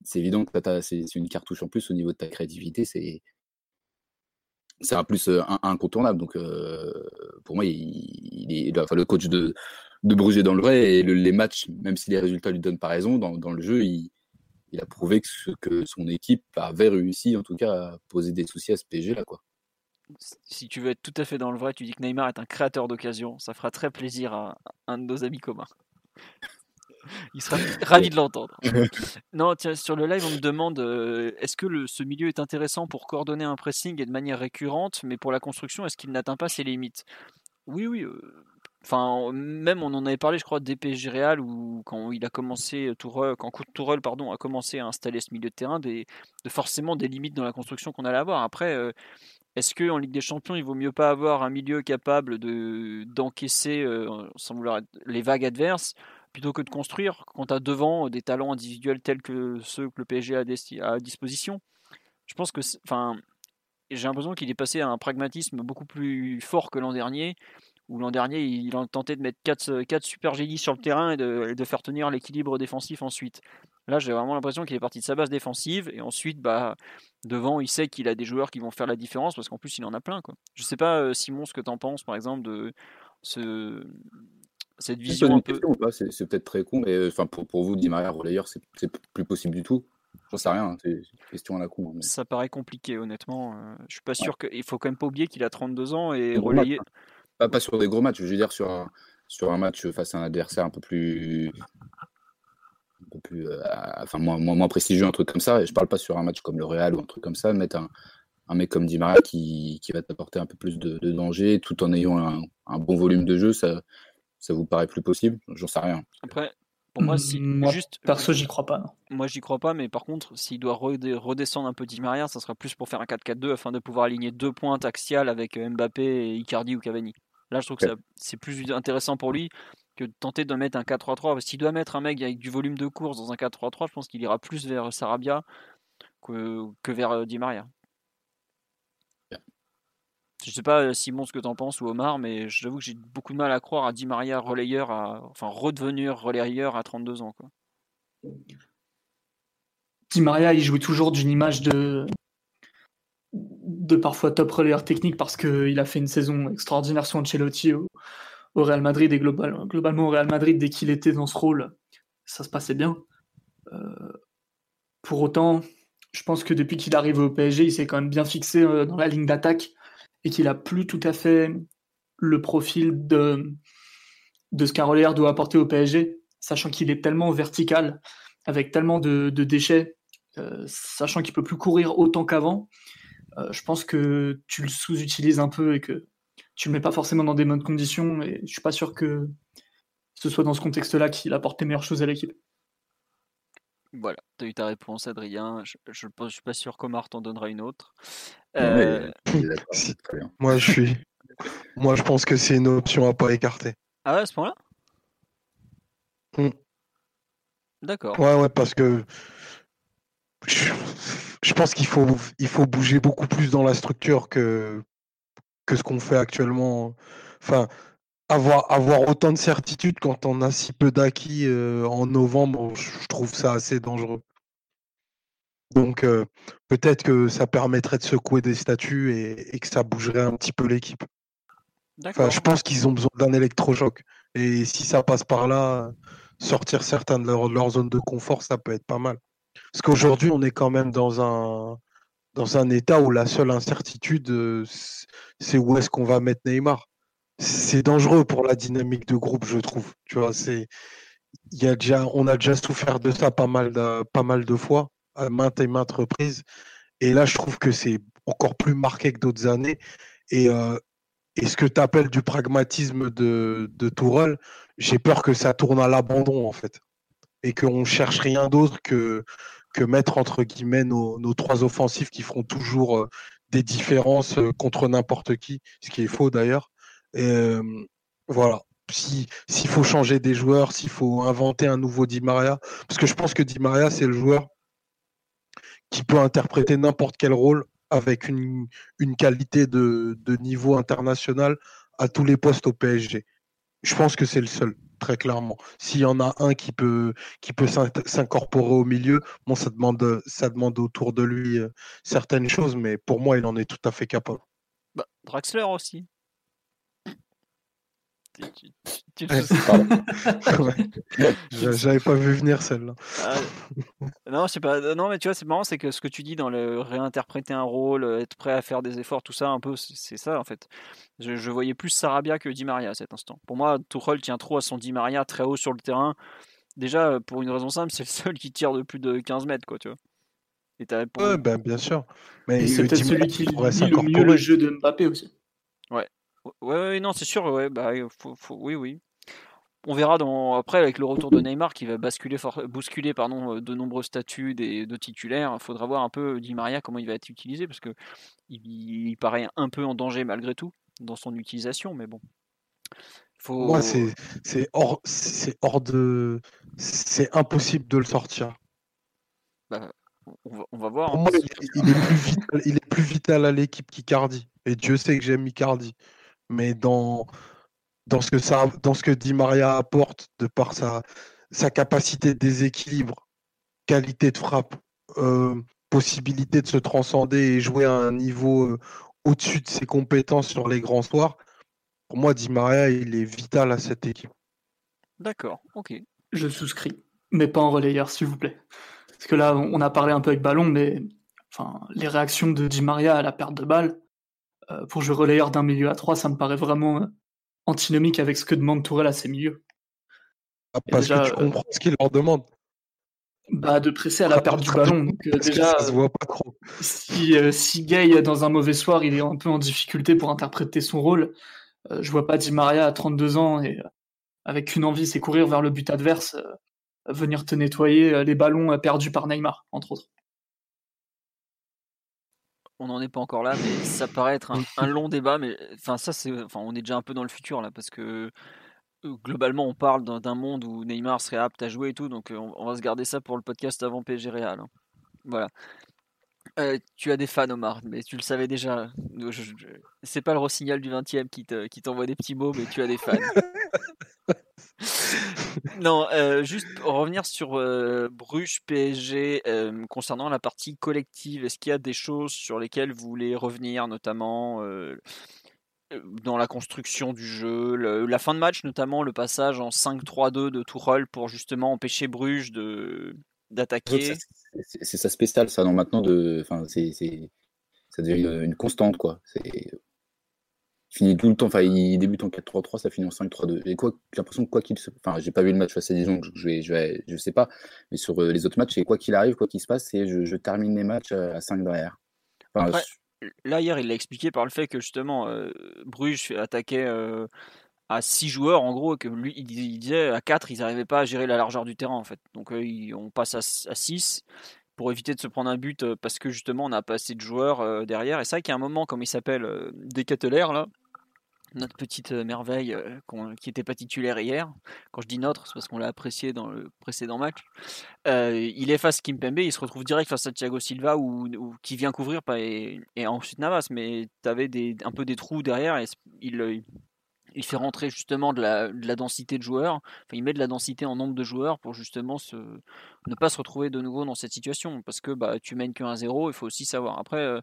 c'est évident que c'est une cartouche en plus au niveau de ta créativité. C'est un plus incontournable. Donc, pour moi, il, est, enfin, le coach de, de Bruges dans le vrai et les matchs, même si les résultats lui donnent pas raison, dans, dans le jeu, il, il a prouvé que, que, son équipe avait réussi, en tout cas, à poser des soucis à ce PSG là, quoi. Si tu veux être tout à fait dans le vrai, tu dis que Neymar est un créateur d'occasion. Ça fera très plaisir à un de nos amis communs. Il sera ravi de l'entendre. non, tiens, sur le live, on me demande euh, est-ce que le, ce milieu est intéressant pour coordonner un pressing et de manière récurrente, mais pour la construction, est-ce qu'il n'atteint pas ses limites? Oui, oui. Euh, Enfin, même on en avait parlé, je crois, PSG Real, où quand il a commencé, Tourelle, quand Tourelle pardon, a commencé à installer ce milieu de terrain, des, de forcément des limites dans la construction qu'on allait avoir. Après, euh, est-ce qu'en Ligue des Champions, il vaut mieux pas avoir un milieu capable de, d'encaisser euh, sans vouloir les vagues adverses plutôt que de construire quand tu as devant des talents individuels tels que ceux que le PSG a à disposition? Je pense que, enfin, j'ai l'impression qu'il est passé à un pragmatisme beaucoup plus fort que l'an dernier où l'an dernier, il a tenté de mettre 4, 4 super génies sur le terrain et de, faire tenir l'équilibre défensif ensuite. Là, j'ai vraiment l'impression qu'il est parti de sa base défensive et ensuite, bah, devant, il sait qu'il a des joueurs qui vont faire la différence parce qu'en plus, il en a plein. Quoi. Je sais pas, euh, Simon, ce que tu en penses, par exemple, de ce, cette vision un peu. C'est peut-être très con, mais enfin, pour, pour vous, Di Maria relayeur, c'est plus possible du tout? J'en sais rien, hein, c'est une question à la con. Hein, Ça paraît compliqué, honnêtement. Euh, je suis pas sûr qu'il faut quand même pas oublier qu'il a 32 ans et relayer. Pas, sur des gros matchs, je veux dire sur un, sur un match face à un adversaire un peu plus. Un peu plus euh, enfin, moins, moins, prestigieux, un truc comme ça. Et je parle pas sur un match comme le Real ou un truc comme ça, mettre un, un mec comme Di Maria qui, qui va t'apporter un peu plus de, danger tout en ayant un, un, bon volume de jeu, ça, ça vous paraît plus possible? J'en sais rien. Après, pour moi, si moi, juste perso, j'y crois pas. Non. Moi, j'y crois pas, mais par contre, s'il doit redescendre un peu Di Maria, ça sera plus pour faire un 4-4-2 afin de pouvoir aligner deux pointes axiales avec euh, Mbappé, et Icardi ou Cavani. Là, je trouve que c'est plus intéressant pour lui que de tenter de mettre un 4-3-3. S'il doit mettre un mec avec du volume de course dans un 4-3-3, je pense qu'il ira plus vers Sarabia que, que vers euh, Di Maria. Je sais pas Simon ce que tu en penses ou Omar, mais j'avoue que j'ai beaucoup de mal à croire à Di Maria relayeur, à, enfin redevenir relayeur à 32 ans. Quoi. Di Maria, il joue toujours d'une image de, de parfois top relayeur technique parce qu'il a fait une saison extraordinaire sur Ancelotti au, Real Madrid et globalement au Real Madrid dès qu'il était dans ce rôle, ça se passait bien. Euh, pour autant, je pense que depuis qu'il arrive au PSG, il s'est quand même bien fixé euh, dans la ligne d'attaque et qu'il a plus tout à fait le profil de, de ce qu'un relayeur doit apporter au PSG, sachant qu'il est tellement vertical, avec tellement de, déchets, euh, sachant qu'il peut plus courir autant qu'avant. Je pense que tu le sous-utilises un peu et que tu le mets pas forcément dans des bonnes conditions. Et je suis pas sûr que ce soit dans ce contexte-là qu'il apporte les meilleures choses à l'équipe. Voilà, tu as eu ta réponse, Adrien. Je ne suis pas sûr qu'Omar t'en donnera une autre. Euh, moi, je suis. Moi, je pense que c'est une option à pas écarter. Ah ouais, à ce point-là? Hmm. D'accord. Ouais, ouais, parce que je, pense qu'il faut, il faut bouger beaucoup plus dans la structure que, que ce qu'on fait actuellement. Enfin, avoir, avoir autant de certitude quand on a si peu d'acquis euh, en novembre, je trouve ça assez dangereux. Donc euh, peut-être que ça permettrait de secouer des statuts et, que ça bougerait un petit peu l'équipe. Enfin, je pense qu'ils ont besoin d'un électrochoc. Et si ça passe par là, sortir certains de leur, leur zone de confort, ça peut être pas mal. Parce qu'aujourd'hui, on est quand même dans un, dans un état où la seule incertitude, euh, c'est où est-ce qu'on va mettre Neymar c'est dangereux pour la dynamique de groupe, je trouve. Tu vois, c'est, y a déjà, on a déjà souffert de ça pas mal de, pas mal de fois, à maintes et maintes reprises. Et là, je trouve que c'est encore plus marqué que d'autres années. Et, euh, et ce que tu appelles du pragmatisme de, de Tourelle, j'ai peur que ça tourne à l'abandon, en fait. Et qu'on cherche rien d'autre que, que mettre, entre guillemets, nos, trois offensifs qui feront toujours euh, des différences euh, contre n'importe qui, ce qui est faux d'ailleurs voilà. S'il faut changer des joueurs, s'il faut inventer un nouveau Di Maria, parce que je pense que Di Maria, c'est le joueur qui peut interpréter n'importe quel rôle avec une, une qualité de, de, niveau international à tous les postes au PSG. Je pense que c'est le seul, très clairement. S'il y en a un qui peut, s'incorporer au milieu, bon, ça demande, ça demande autour de lui euh, certaines choses, mais pour moi, il en est tout à fait capable. Bah, Draxler aussi. J'avais pas vu venir celle-là. Ah, non, c'est pas. Non, mais tu vois, c'est marrant, c'est que ce que tu dis dans le réinterpréter un rôle, être prêt à faire des efforts, tout ça, un peu, c'est ça en fait. Je, voyais plus Sarabia que Di Maria à cet instant. Pour moi, Tuchel tient trop à son Di Maria très haut sur le terrain. Déjà, pour une raison simple, c'est le seul qui tire de plus de 15 mètres, quoi, tu vois. Et ouais, ben, bien sûr. Mais c'est peut-être celui qui lit le mieux le jeu de Mbappé aussi. Ouais, Ouais, non, c'est sûr, ouais, bah, oui, oui. On verra dans, après avec le retour de Neymar qui va basculer, bousculer pardon, de nombreux statuts des, de titulaires. Il faudra voir un peu Di Maria comment il va être utilisé parce que il, paraît un peu en danger malgré tout dans son utilisation, mais bon. Faut... Moi, c'est hors, hors de. C'est impossible de le sortir. Bah, on, va, voir. Hein. il, est plus vital, il est plus vital à l'équipe qu'Icardi. Et Dieu sait que j'aime Icardi mais dans, dans, ce que ça, dans ce que Di Maria apporte, de par sa, sa capacité de déséquilibre, qualité de frappe, euh, possibilité de se transcender et jouer à un niveau euh, au-dessus de ses compétences sur les grands soirs, pour moi, Di Maria, il est vital à cette équipe. D'accord, ok. Je souscris, mais pas en relayeur, s'il vous plaît. Parce que là, on a parlé un peu avec Ballon, mais enfin, les réactions de Di Maria à la perte de balle, pour jouer relayeur d'un milieu à 3, ça me paraît vraiment euh, antinomique avec ce que demande Tourelle à ses milieux. Ah, parce que tu euh, comprends ce qu'il leur demande. Bah, de presser à la perte du ballon. Donc, déjà, se voit pas trop. Si, si Gay, dans un mauvais soir, il est un peu en difficulté pour interpréter son rôle, je vois pas Di Maria à 32 ans et avec une envie, c'est courir vers le but adverse, venir te nettoyer les ballons perdus par Neymar, entre autres on n'en est pas encore là, mais ça paraît être un, long débat. Mais enfin, ça, c'est, enfin, on est déjà un peu dans le futur là, parce que euh, globalement, on parle d'un monde où Neymar serait apte à jouer et tout, donc euh, on, va se garder ça pour le podcast avant PSG Real. Hein. Voilà. Euh, tu as des fans, Omar, mais tu le savais déjà. C'est pas le Rossignol du 20 e qui t'envoie des petits mots, mais tu as des fans. non, euh, juste revenir sur euh, Bruges PSG concernant la partie collective. Est-ce qu'il y a des choses sur lesquelles vous voulez revenir, notamment dans la construction du jeu, la fin de match, notamment le passage en 5-3-2 de Tourelle pour justement empêcher Bruges de d'attaquer? C'est ça spécial, ça. Non, maintenant, de, enfin, c'est, ça devient une constante, quoi. C'est finit tout le temps, enfin il débute en 4-3-3, ça finit en 5-3-2. J'ai l'impression que quoi qu'il se... Enfin, j'ai pas vu le match face à Dijon, je, je, vais, je sais pas, mais sur euh, les autres matchs, et quoi qu'il arrive, quoi qu'il se passe, c'est je, je, termine les matchs à 5 derrière. là, hier, il l'a expliqué par le fait que justement, Bruges attaquait à 6 joueurs, en gros, que lui, il disait à 4, ils n'arrivaient pas à gérer la largeur du terrain, en fait. Donc, on passe à, 6 pour éviter de se prendre un but parce que justement, on n'a pas assez de joueurs derrière. Et c'est vrai qu'il un moment, comme il s'appelle, Decatelaire, là, notre petite merveille qui n'était pas titulaire hier. Quand je dis notre, c'est parce qu'on l'a apprécié dans le précédent match. il est face Kimpembe, il se retrouve direct face à Thiago Silva ou, qui vient couvrir et, et ensuite Navas. Mais tu avais un peu des trous derrière et il, il fait rentrer justement de la, densité de joueurs. Il met de la densité en nombre de joueurs pour justement ne pas se retrouver de nouveau dans cette situation. Parce que bah, tu mènes que 1-0, il faut aussi savoir. Après,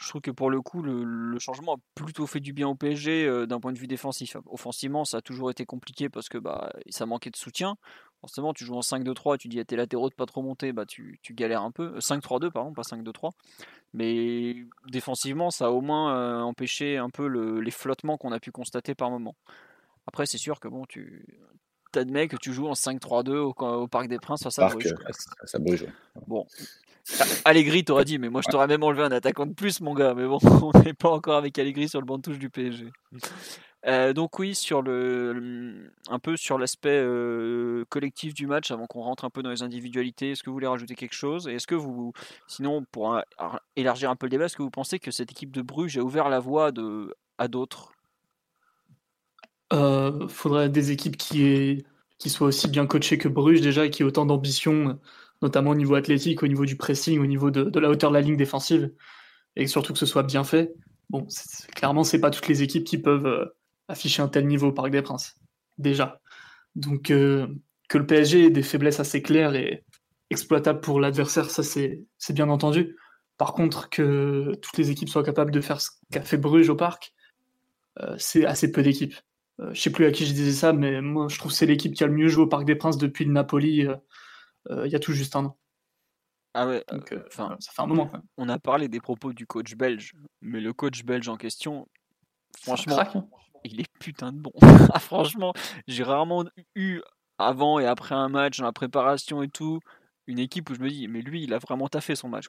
je trouve que pour le coup, le, changement a plutôt fait du bien au PSG euh, d'un point de vue défensif. Offensivement, ça a toujours été compliqué parce que bah, ça manquait de soutien. Forcément, tu joues en 5-2-3, tu dis à tes latéraux de pas trop monter, bah, tu, galères un peu. 5-3-2, euh, pardon, pas 5-2-3. Mais défensivement, ça a au moins euh, empêché un peu les flottements qu'on a pu constater par moment. Après, c'est sûr que bon, tu admets que tu joues en 5-3-2 au, Parc des Princes face à Bruges. Ça Bruges. Bon, Allegri t'aurais dit, mais moi je t'aurais même enlevé un attaquant de plus, mon gars. Mais bon, on n'est pas encore avec Allegri sur le banc de touche du PSG. Euh, donc oui, sur le, un peu sur l'aspect euh, collectif du match, avant qu'on rentre un peu dans les individualités, est-ce que vous voulez rajouter quelque chose? Et est-ce que vous, sinon, pour élargir un peu le débat, est-ce que vous pensez que cette équipe de Bruges a ouvert la voie à d'autres? Euh, Faudrait des équipes qui, qui soient aussi bien coachées que Bruges déjà, et qui aient autant d'ambition notamment au niveau athlétique, au niveau du pressing, au niveau de, la hauteur de la ligne défensive, et surtout que ce soit bien fait. Bon, c clairement, c'est pas toutes les équipes qui peuvent euh, afficher un tel niveau au Parc des Princes, déjà. Donc, euh, que le PSG ait des faiblesses assez claires et exploitables pour l'adversaire, ça c'est bien entendu. Par contre, que toutes les équipes soient capables de faire ce qu'a fait Bruges au Parc, euh, c'est assez peu d'équipes. je sais plus à qui je disais ça, mais moi je trouve que c'est l'équipe qui a le mieux joué au Parc des Princes depuis le Napoli il y a tout juste un an. Ah ouais, Donc, euh, ça fait un moment. On a parlé des propos du coach belge, mais le coach belge en question, franchement, hein. il est putain de bon. Ah, franchement, j'ai rarement eu avant et après un match, dans la préparation et tout, une équipe où je me dis, mais lui, il a vraiment taffé son match.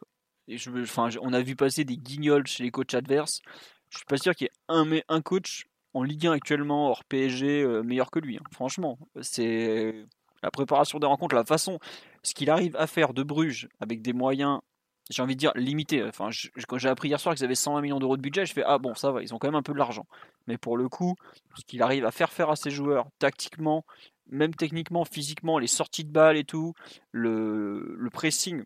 Et je, enfin, on a vu passer des guignols chez les coachs adverses. Je suis pas sûr qu'il y ait un, un coach en Ligue 1 actuellement hors PSG euh, meilleur que lui. Hein. Franchement, c'est la préparation des rencontres, la façon, ce qu'il arrive à faire de Bruges avec des moyens, j'ai envie de dire limités. Enfin, quand j'ai appris hier soir qu'ils avaient 120 millions d'euros de budget, je fais ah bon, ça va, ils ont quand même un peu de l'argent. Mais pour le coup, ce qu'il arrive à faire faire à ses joueurs, tactiquement, même techniquement, physiquement, les sorties de balles et tout, le, le pressing,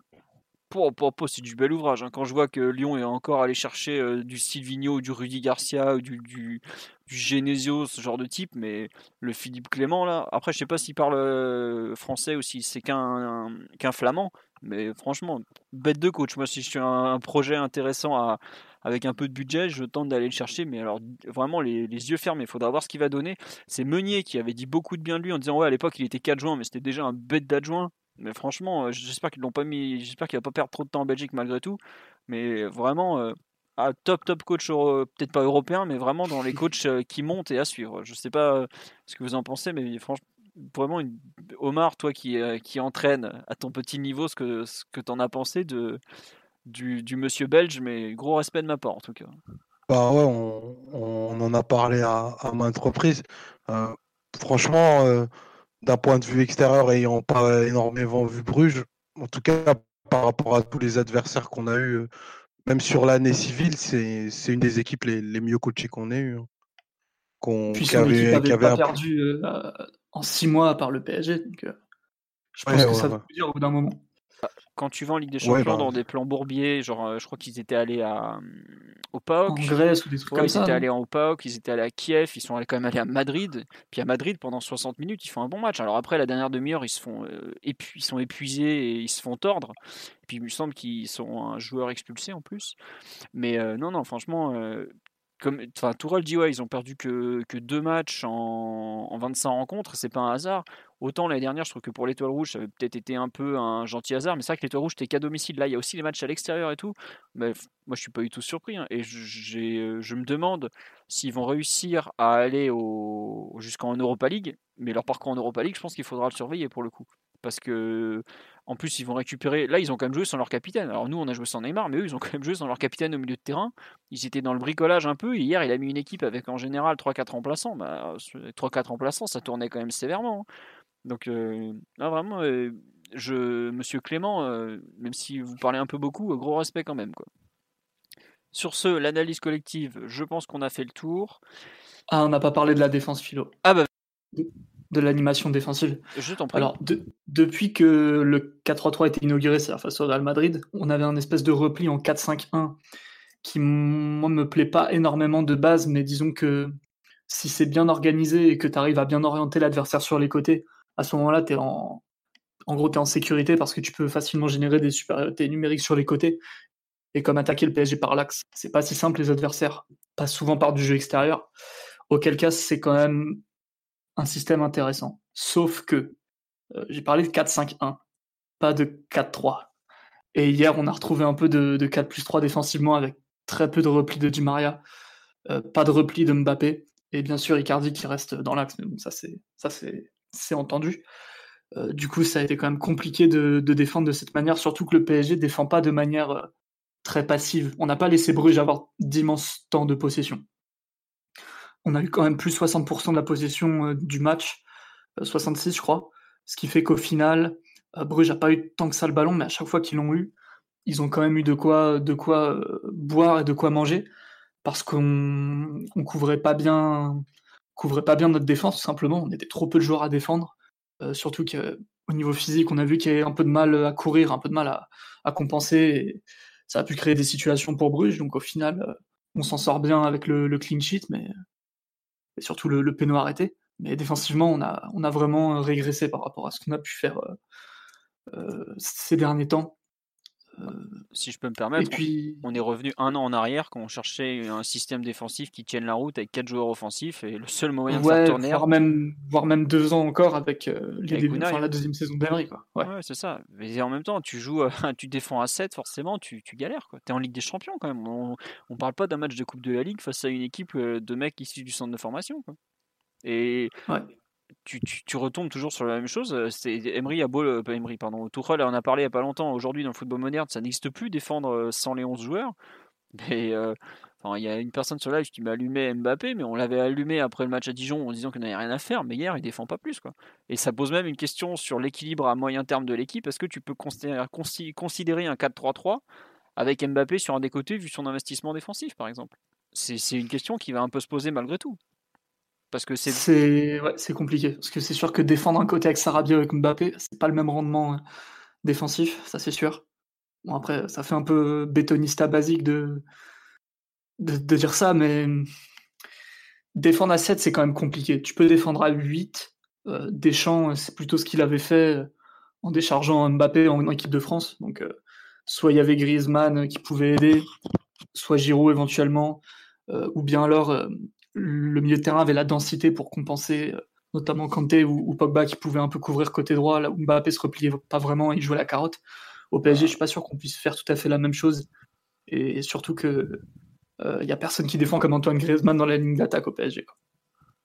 pour, pour, c'est du bel ouvrage. Hein. Quand je vois que Lyon est encore allé chercher euh, du Silvino du Rudy Garcia ou du, du, Genesio, ce genre de type, mais le Philippe Clément, là, après, je sais pas s'il parle euh, français ou si c'est qu'un qu'un flamand, mais franchement, bête de coach. Moi, si je suis un, projet intéressant avec un peu de budget, je tente d'aller le chercher, mais alors vraiment les, les yeux fermés, il faudra voir ce qu'il va donner. C'est Meunier qui avait dit beaucoup de bien de lui en disant ouais à l'époque il était 4 juin, mais c'était déjà un bête d'adjoint. Mais franchement, euh, j'espère qu'ils l'ont pas mis. J'espère qu'il va pas perdre trop de temps en Belgique malgré tout. Mais vraiment, euh, top top coach, peut-être pas européen, mais vraiment dans les coachs euh, qui montent et à suivre. Je sais pas ce que vous en pensez, mais franchement, vraiment, Omar, toi qui, qui entraîne à ton petit niveau, ce que ce que t'en as pensé de du, du, monsieur belge, mais gros respect de ma part en tout cas. Bah ouais, on, on en a parlé à, à maintes reprises. franchement d'un point de vue extérieur, ayant pas énormément vu Bruges, en tout cas par rapport à tous les adversaires qu'on a eu, même sur l'année civile, c'est une des équipes les, les mieux coachées qu'on ait eu. Hein. Qu'on qu avait, avait pas perdu euh, en six mois par le PSG. Donc, euh, je pense que ça veut dire au bout d'un moment quand tu vas en Ligue des Champions bah, dans des plans bourbiers, genre euh, je crois qu'ils étaient allés à, au PAOK. En Grèce ou des trucs comme ils étaient allés en PAOK, ils étaient allés à Kiev, ils sont allés quand même allés à Madrid. Puis à Madrid, pendant 60 minutes, ils font un bon match. Alors après, la dernière demi-heure, ils, se font, euh, ils sont épuisés et ils se font tordre. Puis il me semble qu'ils sont un joueur expulsé en plus. Mais euh, non, non, franchement, comme, enfin, Tourelle dit ouais, ils ont perdu que, que deux matchs en, en 25 rencontres, c'est pas un hasard. Autant l'année dernière, je trouve que pour l'Étoile Rouge, ça avait peut-être été un peu un gentil hasard, mais c'est vrai que l'Étoile Rouge, c'était qu'à domicile. Là, il y a aussi les matchs à l'extérieur et tout. Mais moi, je suis pas du tout surpris. Hein. Et je, je me demande s'ils vont réussir à aller jusqu'en Europa League. Mais leur parcours en Europa League, je pense qu'il faudra le surveiller pour le coup. Parce que, en plus, ils vont récupérer. Là, ils ont quand même joué sans leur capitaine. Alors, nous, on a joué sans Neymar, mais eux, ils ont quand même joué sans leur capitaine au milieu de terrain. Ils étaient dans le bricolage un peu. hier, il a mis une équipe avec en général 3-4 remplaçants. Bah, 3-4 remplaçants, ça tournait quand même sévèrement. Hein. Donc, euh, vraiment, euh, je, monsieur Clément, euh, même si vous parlez un peu beaucoup, gros respect quand même. Quoi. Sur ce, l'analyse collective, je pense qu'on a fait le tour. Ah, on n'a pas parlé de la défense philo. Ah bah. De, l'animation défensive. Je t'en prie. Alors, depuis que le 4-3-3 a été inauguré, c'est-à-dire face au Real Madrid, on avait un espèce de repli en 4-5-1 qui, moi, me plaît pas énormément de base, mais disons que si c'est bien organisé et que tu arrives à bien orienter l'adversaire sur les côtés, à ce moment-là, tu es en, gros, tu es en sécurité parce que tu peux facilement générer des supériorités numériques sur les côtés et comme attaquer le PSG par l'axe. C'est pas si simple, les adversaires passent souvent par du jeu extérieur. Auquel cas, c'est quand même un système intéressant. Sauf que euh, j'ai parlé de 4-5-1, pas de 4-3. Et hier, on a retrouvé un peu de, 4 plus 3 défensivement avec très peu de repli de Di Maria, euh, pas de repli de Mbappé, et bien sûr Icardi qui reste dans l'axe. Mais bon, ça c'est ça c'est entendu. Euh, du coup, ça a été quand même compliqué de, défendre de cette manière, surtout que le PSG défend pas de manière très passive. On n'a pas laissé Bruges avoir d'immenses temps de possession. On a eu quand même plus 60% de la possession euh, du match, 66 euh, je crois, ce qui fait qu'au final, euh, Bruges n'a pas eu tant que ça le ballon, mais à chaque fois qu'ils l'ont eu, ils ont quand même eu de quoi, de quoi boire et de quoi manger, parce qu'on ne couvrait pas bien couvrait pas bien notre défense, tout simplement. On était trop peu de joueurs à défendre, surtout qu'au niveau physique, on a vu qu'il y avait un peu de mal à courir, un peu de mal à, compenser ça a pu créer des situations pour Bruges. Donc au final, euh, on s'en sort bien avec le, clean sheet, mais et surtout le, le arrêté. Mais défensivement, on a, on a vraiment régressé par rapport à ce qu'on a pu faire euh, euh, ces derniers temps. Euh, si je peux me permettre, on est revenu un an en arrière quand on cherchait un système défensif qui tienne la route avec quatre joueurs offensifs et le seul moyen de faire tourner. Voire même, voire même deux ans encore avec, euh, la deuxième saison d'Emery. Ouais, ouais c'est ça. Mais en même temps, tu joues, euh, tu défends à 7, forcément, tu, tu galères. Tu es en Ligue des Champions quand même. On, on parle pas d'un match de Coupe de la Ligue face à une équipe de mecs issus du centre de formation. Quoi. Et tu, retombes toujours sur la même chose. Euh, Emery a beau, euh, Emery, pardon, Tuchel, on a parlé il n'y a pas longtemps. Aujourd'hui, dans le football moderne, ça n'existe plus défendre euh, sans les 11 joueurs. Mais il y a une personne sur live qui m'a allumé Mbappé, mais on l'avait allumé après le match à Dijon en disant qu'il n'avait rien à faire. Mais hier, il défend pas plus, quoi. Et ça pose même une question sur l'équilibre à moyen terme de l'équipe. Est-ce que tu peux considérer un 4-3-3 avec Mbappé sur un des côtés vu son investissement défensif, par exemple? C'est une question qui va un peu se poser malgré tout. Parce que c'est c'est compliqué. Parce que c'est sûr que défendre un côté avec Sarabia avec Mbappé, c'est pas le même rendement euh, défensif, ça c'est sûr. Bon, après, ça fait un peu bétonista basique de, de, dire ça, mais défendre à 7, c'est quand même compliqué. Tu peux défendre à 8. Euh, Deschamps, c'est plutôt ce qu'il avait fait euh, en déchargeant Mbappé en, équipe de France. Donc, soit il y avait Griezmann qui pouvait aider, soit Giroud éventuellement, ou bien alors le milieu de terrain avait la densité pour compenser, euh, notamment Kanté ou, Pogba qui pouvaient un peu couvrir côté droit, là où Mbappé se repliait pas vraiment, il jouait la carotte. Au PSG, je suis pas sûr qu'on puisse faire tout à fait la même chose. Et, surtout que il euh, y a personne qui défend comme Antoine Griezmann dans la ligne d'attaque au PSG.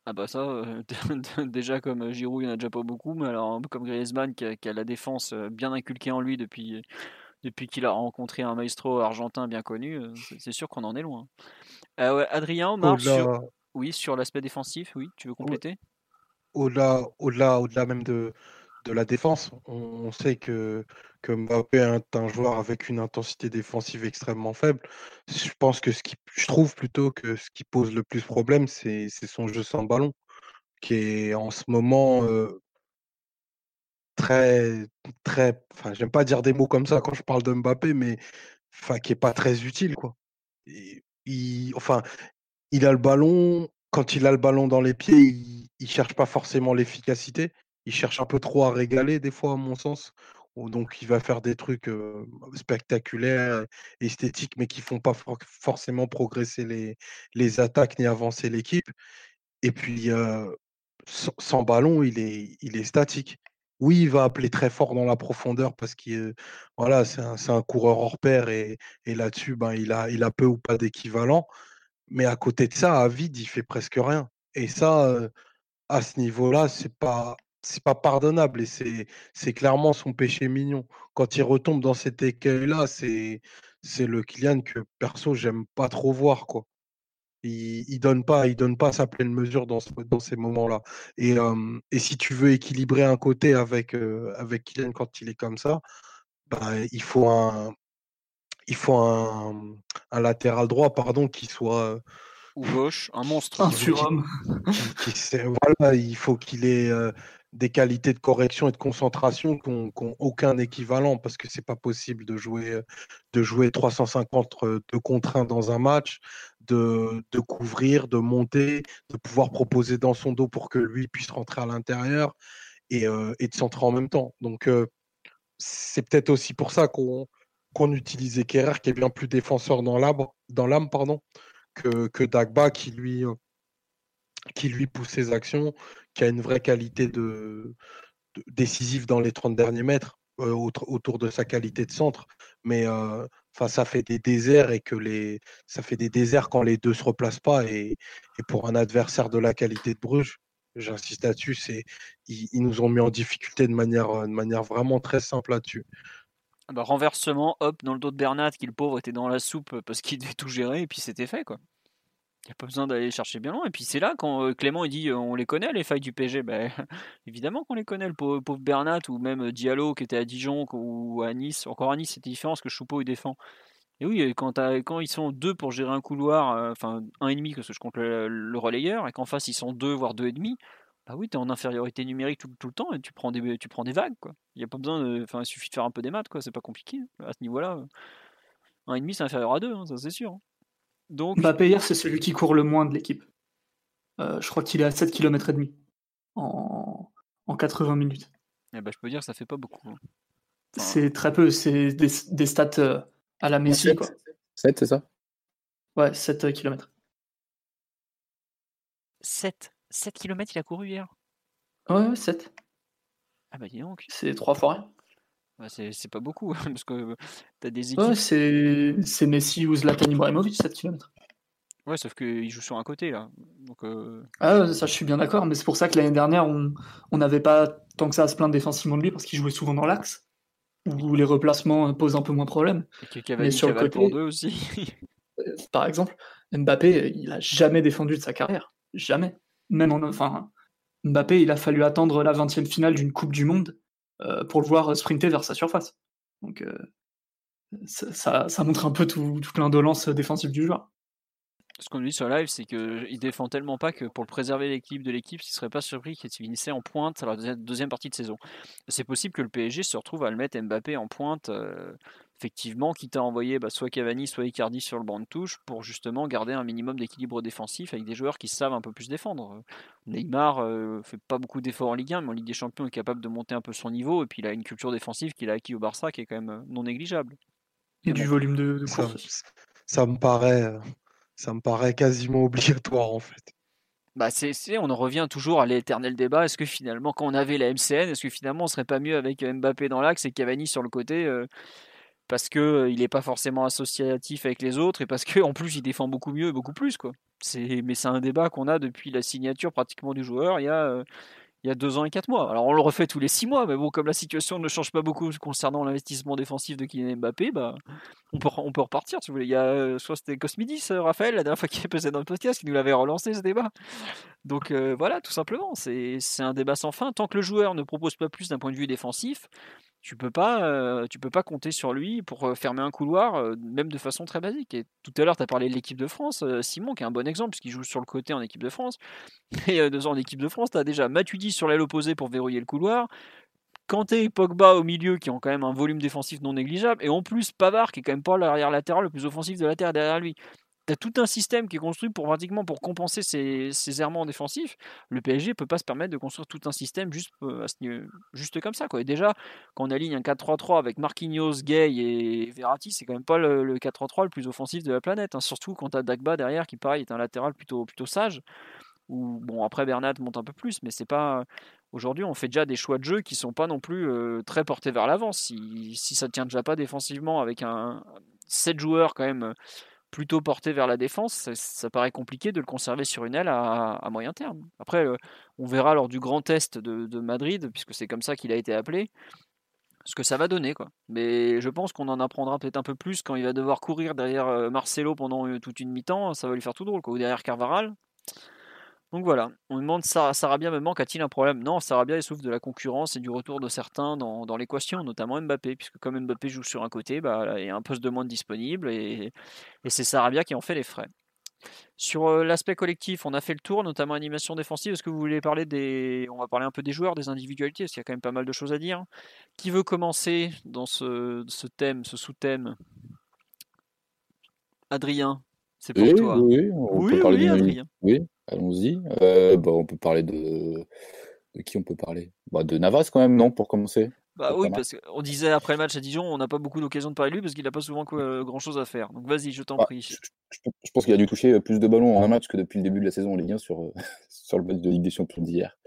Ah bah ça, euh, déjà comme Giroud, il n'y en a déjà pas beaucoup, mais alors comme Griezmann qui a, la défense bien inculquée en lui depuis, depuis qu'il a rencontré un maestro argentin bien connu, c'est sûr qu'on en est loin. Adrien, Omar, sur... Oui, sur l'aspect défensif, oui, tu veux compléter? Au-delà, au-delà, au-delà même de, de la défense, on, sait que, que Mbappé est un joueur avec une intensité défensive extrêmement faible. Je pense que ce qui, je trouve plutôt que ce qui pose le plus problème, c'est, son jeu sans ballon, qui est en ce moment euh, très, très, enfin, j'aime pas dire des mots comme ça quand je parle de Mbappé, mais enfin, qui est pas très utile, quoi. il, enfin, il a le ballon, quand il a le ballon dans les pieds, il, ne cherche pas forcément l'efficacité. Il cherche un peu trop à régaler, des fois, à mon sens. Donc, il va faire des trucs spectaculaires, esthétiques, mais qui font pas forcément progresser les, attaques ni avancer l'équipe. Et puis, sans, ballon, il est, statique. Oui, il va appeler très fort dans la profondeur parce que voilà, c'est un, coureur hors pair et, là-dessus, ben, il a peu ou pas d'équivalent. Mais à côté de ça, à vide, il fait presque rien. Et ça, à ce niveau-là, c'est pas c'est pas pardonnable et c'est, c'est clairement son péché mignon. Quand il retombe dans cet écueil-là, c'est, c'est le Kylian que perso j'aime pas trop voir quoi. Il, il donne pas, il donne pas sa pleine mesure dans, ces moments-là. Et, et si tu veux équilibrer un côté avec, avec Kylian quand il est comme ça, bah, il faut un, il faut un, un latéral droit pardon qui soit ou gauche, un monstre. Un surhomme. voilà, il faut qu'il ait des qualités de correction et de concentration qui n'ont aucun équivalent parce que c'est pas possible de jouer, de jouer 350 de contre 1 dans un match, de, de, couvrir, de monter, de pouvoir proposer dans son dos pour que lui puisse rentrer à l'intérieur et, et, de centrer en même temps. Donc c'est peut-être aussi pour ça qu'on qu'on utilisait Kerrer qui est bien plus défenseur dans l'âme que, que Dagba qui lui qui lui pousse ses actions, qui a une vraie qualité de, décisive dans les 30 derniers mètres euh, autour de sa qualité de centre. Mais euh, ça fait des déserts et que les ça fait des déserts quand les deux se replacent pas. Et, pour un adversaire de la qualité de Bruges, j'insiste là-dessus, c'est ils, nous ont mis en difficulté de manière, de manière vraiment très simple là-dessus. Bah, renversement, hop, dans le dos de Bernat, qui le pauvre était dans la soupe parce qu'il devait tout gérer, et puis c'était fait quoi. Il n'y a pas besoin d'aller chercher bien loin. Et puis c'est là quand euh, Clément il dit euh, on les connaît les failles du PG. Ben, évidemment qu'on les connaît, le pauvre, Bernat ou même Diallo qui était à Dijon ou à Nice. Encore à Nice c'était différent parce que Choupeau il défend. Et oui, quand, ils sont deux pour gérer un couloir, euh, enfin un et demi parce que je compte le, relayeur, et qu'en face ils sont deux voire deux et demi, bah oui, tu es en infériorité numérique tout, le temps et tu prends des, tu prends des vagues. Quoi. Il y a pas besoin de, enfin il suffit de faire un peu des maths, quoi. c'est pas compliqué. À ce niveau-là, un et demi c'est inférieur à deux, hein, ça c'est sûr. Hein. Donc... Mbappé hier, c'est celui qui court le moins de l'équipe. Euh, je crois qu'il est à 7 km et demi en, en 80 minutes. Eh ben, je peux dire que ça fait pas beaucoup. Hein. C'est très peu, c'est des, des, stats euh, à la Messi. 7, 7 c'est ça? Ouais, 7 km. 7 7 km il a couru hier Ouais, 7. Ah bah dis donc. C'est 3 fois rien. Bah, c'est pas beaucoup, parce que t'as des équipes. Ouais, c'est Messi ou Zlatan Ibrahimovic, 7 km. Ouais, sauf qu'il joue sur un côté, là. Donc, euh... Ah, ça, je suis bien d'accord, mais c'est pour ça que l'année dernière, on n'avait pas tant que ça à se plaindre défensivement de lui, parce qu'il jouait souvent dans l'axe, où les replacements posent un peu moins de problème. mais sur le côté, pour aussi. Euh, par exemple, Mbappé, il a jamais défendu de sa carrière. Jamais. Même en. Enfin, Mbappé, il a fallu attendre la 20e finale d'une Coupe du Monde euh, pour le voir sprinter vers sa surface. Donc euh, ça, ça, montre un peu tout, toute l'indolence défensive du joueur. Ce qu'on dit sur live, c'est qu'il défend tellement pas que pour le préserver l'équipe de l'équipe, il ne serait pas surpris qu'il finissait en pointe à la deuxième partie de saison. C'est possible que le PSG se retrouve à le mettre Mbappé en pointe euh, effectivement, quitte à envoyer bah, soit Cavani, soit Icardi sur le banc de touche pour justement garder un minimum d'équilibre défensif avec des joueurs qui savent un peu plus défendre. Neymar euh, fait pas beaucoup d'efforts en Ligue 1, mais en Ligue des Champions est capable de monter un peu son niveau et puis il a une culture défensive qu'il a acquis au Barça qui est quand même euh, non négligeable. Et du volume de, course. Ça, me paraît, euh, ça me paraît quasiment obligatoire en fait. Bah c'est, on en revient toujours à l'éternel débat. Est-ce que finalement, quand on avait la MCN, est-ce que finalement on serait pas mieux avec Mbappé dans l'axe et Cavani sur le côté parce que il n'est pas forcément associatif avec les autres et parce qu'en plus il défend beaucoup mieux et beaucoup plus quoi. C'est mais c'est un débat qu'on a depuis la signature pratiquement du joueur il y a il y a deux ans et quatre mois. Alors on le refait tous les six mois, mais bon comme la situation ne change pas beaucoup concernant l'investissement défensif de Kylian Mbappé, bah on peut on peut repartir si vous voulez. Il y a soit c'était Cosmidis Raphaël la dernière fois qu'il est passé dans le podcast qui nous l'avait relancé ce débat. Donc voilà tout simplement c'est c'est un débat sans fin tant que le joueur ne propose pas plus d'un point de vue défensif tu peux pas, tu peux pas compter sur lui pour fermer un couloir, même de façon très basique. Et tout à l'heure, tu as parlé de l'équipe de France, Simon, qui est un bon exemple, puisqu'il joue sur le côté en équipe de France. Et en équipe de France, tu as déjà Matuidi sur l'aile opposée pour verrouiller le couloir. Kanté et Pogba au milieu qui ont quand même un volume défensif non négligeable, et en plus Pavard qui est quand même pas l'arrière latéral le plus offensif de la terre derrière lui tu tout un système qui est construit pour pratiquement pour compenser ces, ces errements défensifs. Le PSG peut pas se permettre de construire tout un système juste, euh, juste comme ça. Quoi. Et déjà, quand on aligne un 4-3-3 avec Marquinhos, Gay et Verratti, c'est quand même pas le, 4-3-3 le plus offensif de la planète. Hein. Surtout quand tu as Dagba derrière qui, pareil, est un latéral plutôt, plutôt sage. Ou, bon, après Bernat monte un peu plus, mais c'est pas. Aujourd'hui, on fait déjà des choix de jeu qui sont pas non plus euh, très portés vers l'avant. Si, si ça tient déjà pas défensivement avec un 7 joueurs quand même plutôt porté vers la défense, ça, paraît compliqué de le conserver sur une aile à, moyen terme. Après, euh, on verra lors du grand test de, Madrid, puisque c'est comme ça qu'il a été appelé, ce que ça va donner. Quoi. Mais je pense qu'on en apprendra peut-être un peu plus quand il va devoir courir derrière euh, Marcelo pendant euh, toute une mi-temps, ça va lui faire tout drôle, quoi. ou derrière Carvaral. Donc voilà, on demande Sarabia me manque, a-t-il un problème? Non, Sarabia il souffre de la concurrence et du retour de certains dans, l'équation, notamment Mbappé, puisque comme Mbappé joue sur un côté, bah, il y a un poste de moins disponible et, c'est Sarabia qui en fait les frais. Sur euh, l'aspect collectif, on a fait le tour, notamment animation défensive. Est-ce que vous voulez parler des. On va parler un peu des joueurs, des individualités, parce qu'il y a quand même pas mal de choses à dire. Qui veut commencer dans ce, thème, ce sous-thème? Adrien, c'est pour toi. Oui, on peut parler Adrien. Oui, Allons-y. Euh, bah, on peut parler de... de qui on peut parler? Bah, De Navas quand même, non, pour commencer? Bah oui, parce qu'on disait après le match à Dijon, on n'a pas beaucoup d'occasion de parler de lui parce qu'il n'a pas souvent grand chose à faire. Donc vas-y, je t'en bah, prie. Je, pense qu'il a dû toucher euh, plus de ballons en un match que depuis le début de la saison en Ligue 1 sur, euh, sur le match de Ligue des Champions d'hier.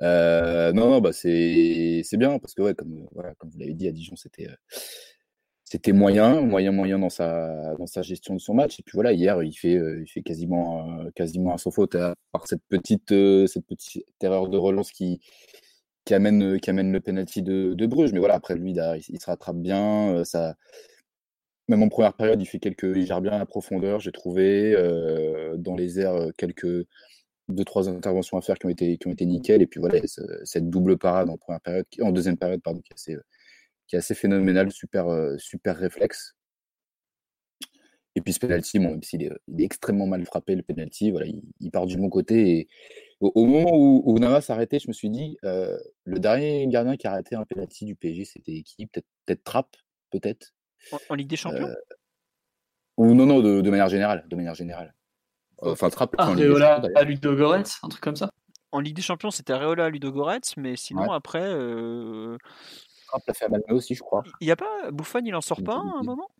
non, non, bah c'est bien parce que ouais, comme, voilà, comme vous l'avez dit à Dijon, c'était c'était moyen, moyen, moyen dans sa, dans sa gestion de son match. Et puis voilà, hier, il fait, euh, il fait quasiment, euh, quasiment à son faute, à part cette petite, euh, cette petite erreur de relance qui, qui, amène, qui amène le penalty de, de Bruges. Mais voilà, après lui, il, se rattrape bien. ça, même en première période, il fait quelques, il gère bien la profondeur, j'ai trouvé. dans les airs, quelques deux, trois interventions à faire qui ont été, qui ont été nickel. Et puis voilà, cette double parade en première période, en deuxième période, pardon, qui est assez qui est assez phénoménal, super, euh, super réflexe. Et puis ce penalty, bon, même s'il est, il est, extrêmement mal frappé, le penalty, voilà, il, part du bon côté. Et au, moment où, où Navas arrêté, je me suis dit, euh, le dernier gardien qui a arrêté un penalty du PSG, c'était qui? Peut-être peut Trapp, peut-être. En, Ligue des Champions? euh, Ou non, non, de, manière générale, de manière générale. Enfin, Trapp. Areola à Ludo Goretz, un truc comme ça? En Ligue des Champions, c'était Areola à Ludo Goretz, mais sinon après, l'a fait à Malmö aussi, je crois. Il y a pas Bouffon, il en sort pas à un moment?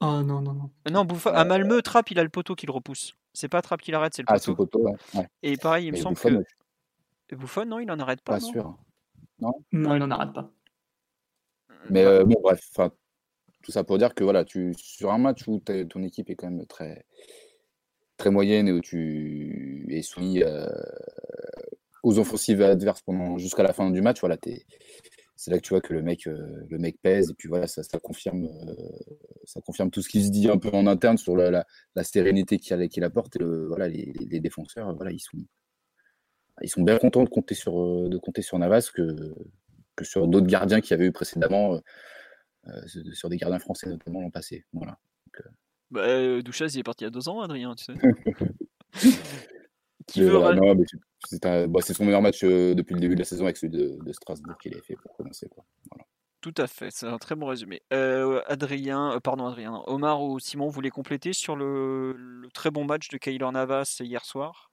Ah non, non, non. Non, Bouffon, à Malmö, Trapp, il a le poteau qui le repousse. C'est pas Trapp qui l'arrête, c'est le poteau. Ah, c'est le poteau, ouais. Et pareil, il me semble que. Bouffon, non, il en arrête pas. Pas sûr. Non, non il en arrête pas. Mais euh, bon, bref, tout ça pour dire que voilà, tu, sur un match où ton équipe est quand même très, très moyenne et où tu es soumis euh, aux offensives adverses pendant jusqu'à la fin du match, voilà, es, c'est là que tu vois que le mec, euh, le mec pèse et puis voilà, ça, ça confirme, euh, ça confirme tout ce qui se dit un peu en interne sur la, la, sérénité qu'il apporte et le, voilà, les, les, défenseurs, voilà, ils sont, ils sont bien contents de compter sur, euh, de compter sur Navas que, que sur d'autres gardiens qu'il y avait eu précédemment, sur des gardiens français notamment l'an passé. Voilà. bah, Douchaz, il est parti il y a deux ans, Adrien, tu sais. Bah, c'est son meilleur match euh, depuis le début de la saison avec celui de, Strasbourg qu'il a fait pour commencer. Quoi. Tout à fait, c'est un très bon résumé. Euh, Adrien, euh, pardon Adrien, Omar ou Simon voulez compléter sur le, très bon match de Kaylor Navas hier soir?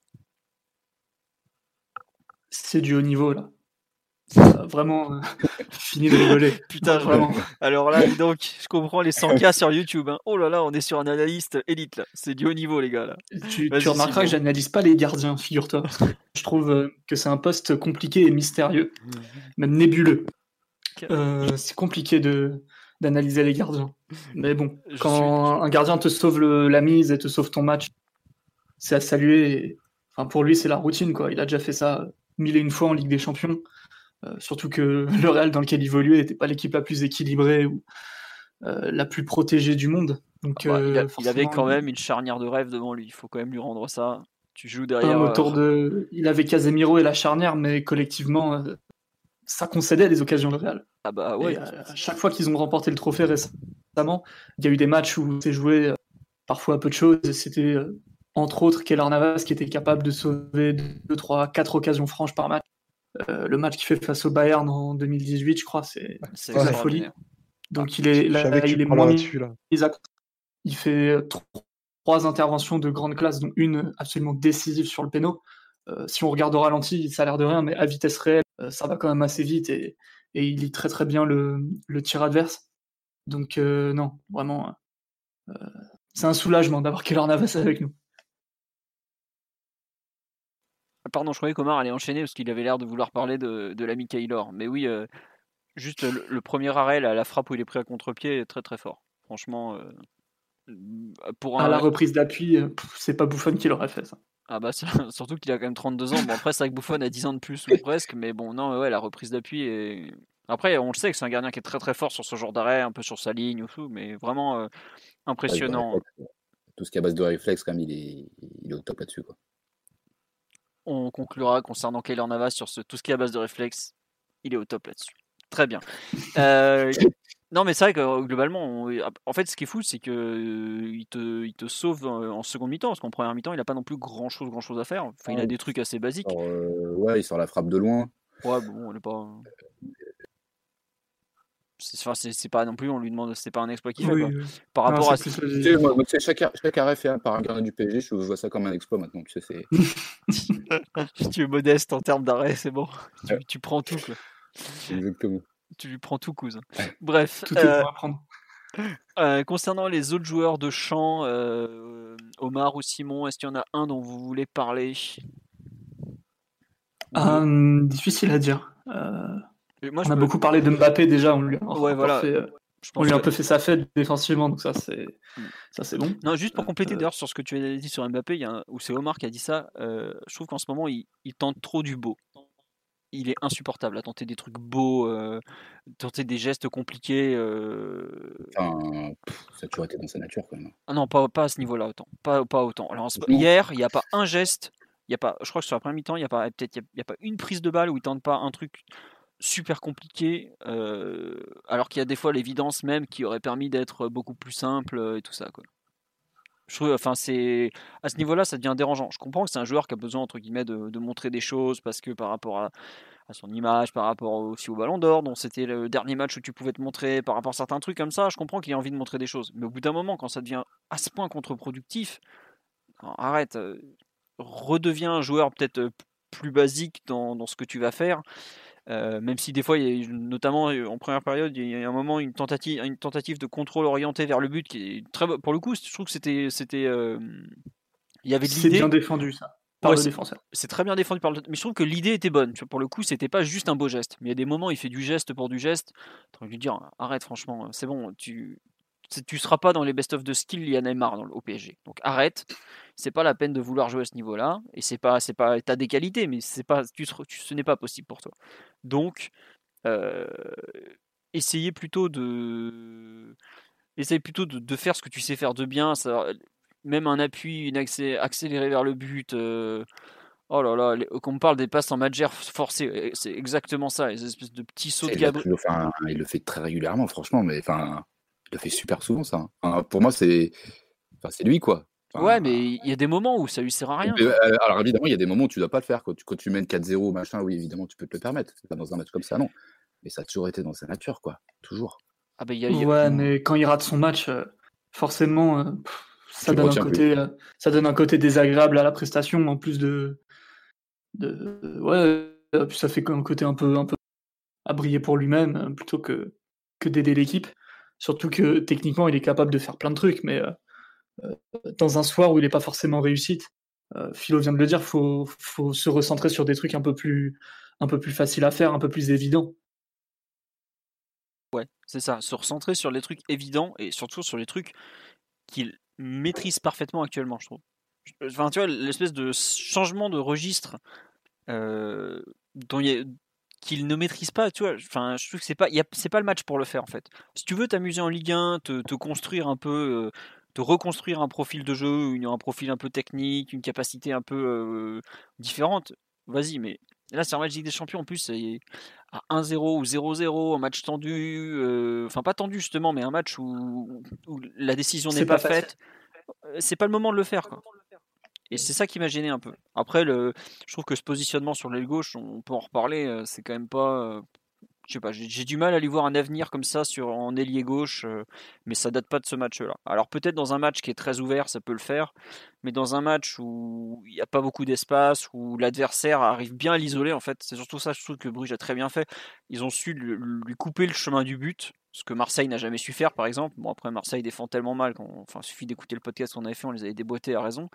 C'est du haut niveau là. Euh, vraiment, euh, fini de rigoler. Putain, vraiment. Alors là, donc, je comprends les 100K sur YouTube. Hein. Oh là là, on est sur un analyste élite là. C'est du haut niveau, les gars là. Tu, remarqueras que j'analyse pas les gardiens, figure-toi. je trouve euh, que c'est un poste compliqué et mystérieux, même nébuleux. c'est compliqué de d'analyser les gardiens. Mais bon, quand un gardien te sauve la mise et te sauve ton match, c'est à saluer. Enfin, pour lui, c'est la routine, quoi. Il a déjà fait ça mille et une fois en Ligue des Champions. Euh, surtout que le Real dans lequel il évoluait n'était pas l'équipe la plus équilibrée ou euh, la plus protégée du monde. Donc, ah bah, euh, il, avait quand même une charnière de rêve devant lui. Il faut quand même lui rendre ça. Tu joues derrière. autour de... Il avait Casemiro et la charnière, mais collectivement, ça concédait des occasions de Real. Ah bah ouais. à chaque fois qu'ils ont remporté le trophée récemment, il y a eu des matchs où c'est joué parfois à peu de choses. C'était entre autres Keller Navas qui était capable de sauver 2, 3, 4 occasions franches par match. Euh, le match qu'il fait face au Bayern en 2018, je crois, c'est la folie. Donc il est, là, il est moins Il fait trois interventions de grande classe, dont une absolument décisive sur le péno. Euh, si on regarde au ralenti, ça a l'air de rien, mais à vitesse réelle, euh, ça va quand même assez vite et, il lit très très bien le, le tir adverse. Donc non, vraiment, c'est un soulagement d'avoir Keller Navas avec nous. Pardon, je croyais qu'Omar allait enchaîner parce qu'il avait l'air de vouloir parler de, de l'ami Kaylor. Mais oui, euh, juste le, premier arrêt, la, la, frappe où il est pris à contre-pied est très très fort. Franchement, euh, pour À la reprise d'appui, c'est pas Bouffon qui l'aurait fait ça. Ah bah surtout qu'il a quand même 32 ans. Bon après c'est vrai que Bouffon a 10 ans de plus ou presque, mais bon non ouais la reprise d'appui est après, on le sait que c'est un gardien qui est très très fort sur ce genre d'arrêt, un peu sur sa ligne ou tout, mais vraiment euh, impressionnant. tout ce qui est à base de réflexe, quand même, il est, il est au top là-dessus. Quoi. On conclura concernant Kaylor Navas sur ce, tout ce qui est à base de réflexe, il est au top là-dessus. Très bien. Euh, non, mais c'est vrai que euh, globalement, en fait, ce qui est fou, c'est que il te, il te sauve en seconde mi-temps, parce qu'en première mi-temps, il n'a pas non plus grand-chose, grand-chose à faire. Enfin, il a des trucs assez basiques. ouais, il sort la frappe de loin. Ouais, bon, on n'est pas c'est pas non plus, on lui demande, c'est pas un exploit qu'il fait. Par rapport à. chaque, chaque, arrêt fait par un gardien du PSG, je vois ça comme un exploit maintenant. Tu sais, tu es modeste en termes d'arrêt, c'est bon. Tu, prends tout. Quoi. Exactement. Tu lui prends tout, cousin. Bref. Tout euh, euh, concernant les autres joueurs de champ, euh, Omar ou Simon, est-ce qu'il y en a un dont vous voulez parler? Difficile à dire. Moi, on a beaucoup parlé de Mbappé déjà, on lui a, ouais, voilà. fait, euh, on lui a un peu fait sa fête défensivement, donc ça c'est mm. ça c'est bon. Non, juste pour compléter euh, d'ailleurs sur ce que tu as dit sur Mbappé, il y a où c'est Omar qui a dit ça. Euh, je trouve qu'en ce moment il, tente trop du beau. Il est insupportable à tenter des trucs beaux, tenter des gestes compliqués. Enfin, ça a toujours été dans sa nature quand même. Ah non, pas, pas à ce niveau-là autant. Pas, pas autant. Alors, hier, il n'y a pas un geste. Il y a pas, je crois que sur la première mi-temps, il n'y a pas peut-être il y a, pas une prise de balle où il tente pas un truc super compliqué, euh, alors qu'il y a des fois l'évidence même qui aurait permis d'être beaucoup plus simple euh, et tout ça. Quoi. Je trouve, enfin, c'est à ce niveau-là, ça devient dérangeant. Je comprends que c'est un joueur qui a besoin entre guillemets de, montrer des choses parce que par rapport à, son image, par rapport aussi au Ballon d'Or, dont c'était le dernier match où tu pouvais te montrer, par rapport à certains trucs comme ça, je comprends qu'il ait envie de montrer des choses. Mais au bout d'un moment, quand ça devient à ce point contre-productif, arrête, euh, redeviens un joueur peut-être plus basique dans, dans, ce que tu vas faire. Euh, même si des fois, il y a, notamment euh, en première période, il y a un moment une tentative, une tentative de contrôle orienté vers le but qui est très pour le coup, je trouve que c'était, c'était, euh, il y avait de l'idée. C'est bien défendu ça. Par le défenseur. C'est très bien défendu par le mais je trouve que l'idée était bonne. Pour le coup, c'était pas juste un beau geste. Mais il y a des moments, il fait du geste pour du geste. Tu lui dire, arrête, franchement, c'est bon, tu, tu seras pas dans les best-of de skill, il y a Neymar dans, au PSG. Donc arrête, c'est pas la peine de vouloir jouer à ce niveau-là. Et c'est pas, c'est pas, t'as des qualités, mais c'est pas, tu, ce n'est pas possible pour toi. Donc, euh, essayez plutôt de, essayez plutôt de, faire ce que tu sais faire de bien. Ça, même un appui, une accéléré vers le but. Euh, oh là là, qu'on me parle des passes en majeur forcées, c'est exactement ça, les espèces de petits sauts de gabarit. Il, le fait très régulièrement, franchement, mais enfin, le fait super souvent ça. pour moi, c'est, enfin, lui quoi ouais, mais il y a des moments où ça lui sert à rien. Euh, alors évidemment, il y a des moments où tu ne dois pas le faire. Quand tu, quand tu mènes 4-0, machin, oui, évidemment, tu peux te le permettre. Pas dans un match comme ça, non. Mais ça a toujours été dans sa nature, quoi. Toujours. Ah bah, Ouais, mais quand il rate son match, euh, forcément, euh, ça, donne un côté, ça donne un côté désagréable à la prestation, en plus de. de ouais, ça fait un côté un peu, un peu à briller pour lui-même, plutôt que, que d'aider l'équipe. Surtout que techniquement, il est capable de faire plein de trucs, mais euh, dans un soir où il n'est pas forcément réussite. Euh, Philo vient de le dire, il faut, faut, se recentrer sur des trucs un peu plus, faciles à faire, un peu plus évidents. Ouais, c'est ça, se recentrer sur les trucs évidents et surtout sur les trucs qu'il maîtrise parfaitement actuellement, je trouve. Enfin, tu vois, l'espèce de changement de registre euh, qu'il ne maîtrise pas, tu vois. Enfin, je trouve que c'est pas, c'est pas le match pour le faire en fait. Si tu veux t'amuser en Ligue 1, te, te construire un peu, de reconstruire un profil de jeu, un profil un peu technique, une capacité un peu euh, différente, vas-y, mais là c'est un match Ligue des Champions en plus, c'est à 1-0 ou 0-0, un match tendu, euh, enfin pas tendu justement, mais un match où, la décision n'est pas, faite, euh, c'est pas le moment de le faire. Quoi. Et c'est ça qui m'a gêné un peu. Après, je trouve que ce positionnement sur l'aile gauche, on peut en reparler, c'est quand même pas je sais pas, j'ai du mal à lui voir un avenir comme ça sur en ailier gauche, euh, mais ça date pas de ce match-là. Alors peut-être dans un match qui est très ouvert, ça peut le faire, mais dans un match où il n'y a pas beaucoup d'espace, où l'adversaire arrive bien à l'isoler, en fait, c'est surtout ça, je trouve que Bruges a très bien fait. Ils ont su lui, couper le chemin du but, ce que Marseille n'a jamais su faire, par exemple. Bon après Marseille défend tellement mal, qu'on, suffit d'écouter le podcast qu'on avait fait, on les avait déboîtés à raison.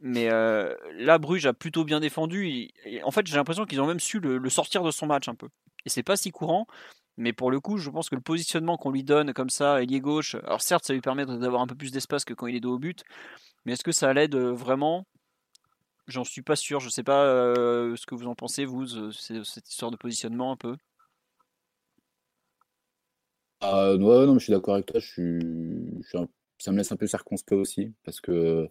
Mais euh, là, Bruges a plutôt bien défendu. En fait, j'ai l'impression qu'ils ont même su le sortir de son match un peu. Et c'est pas si courant, Mais pour le coup, je pense que le positionnement qu'on lui donne comme ça, ailier gauche, alors certes, ça lui permet d'avoir un peu plus d'espace que quand il est dos au but, mais est-ce que ça l'aide vraiment? J'en suis pas sûr. Je sais pas ce que vous en pensez, vous, cette histoire de positionnement un peu. Ah, ouais, non, mais je suis d'accord avec toi. Je suis, ça me laisse un peu circonspect aussi, parce que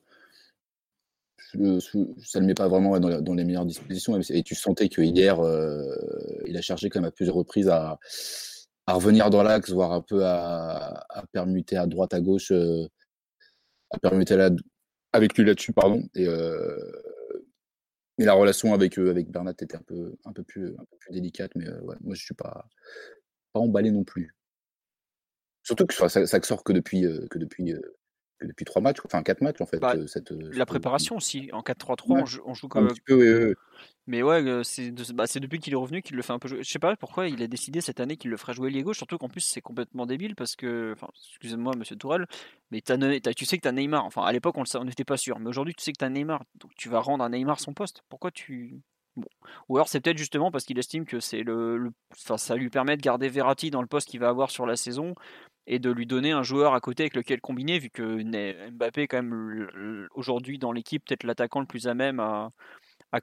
ça ne le met pas vraiment dans, les meilleures dispositions. Et tu sentais que hier, euh, il a cherché quand même à plusieurs reprises à, revenir dans l'axe, voire un peu à, permuter à droite, à gauche, euh, à permuter avec lui là-dessus, pardon. Et, euh, la relation avec, avec Bernat était un peu, un peu, plus, délicate. Mais moi, je suis pas, pas emballé non plus. Surtout que ça, ça sort que depuis, que depuis depuis trois matchs, enfin quatre matchs en fait. Bah, cette, la préparation aussi, en 4-3-3, on, joue comme. Un petit peu, Mais ouais, c'est bah, depuis qu'il est revenu qu'il le fait un peu jouer. Je sais pas pourquoi il a décidé cette année qu'il le ferait jouer lié gauche, surtout qu'en plus c'est complètement débile parce que, enfin, excusez-moi monsieur Tourelle, mais tu sais que tu as Neymar. Enfin, à l'époque on n'était pas sûr, mais aujourd'hui tu sais que tu as Neymar, donc tu vas rendre à Neymar son poste. Pourquoi tu. Bon. Ou alors c'est peut-être justement parce qu'il estime que c'est le, Enfin, ça lui permet de garder Verratti dans le poste qu'il va avoir sur la saison et de lui donner un joueur à côté avec lequel combiner, vu que Mbappé est quand même aujourd'hui dans l'équipe peut-être l'attaquant le plus à même à,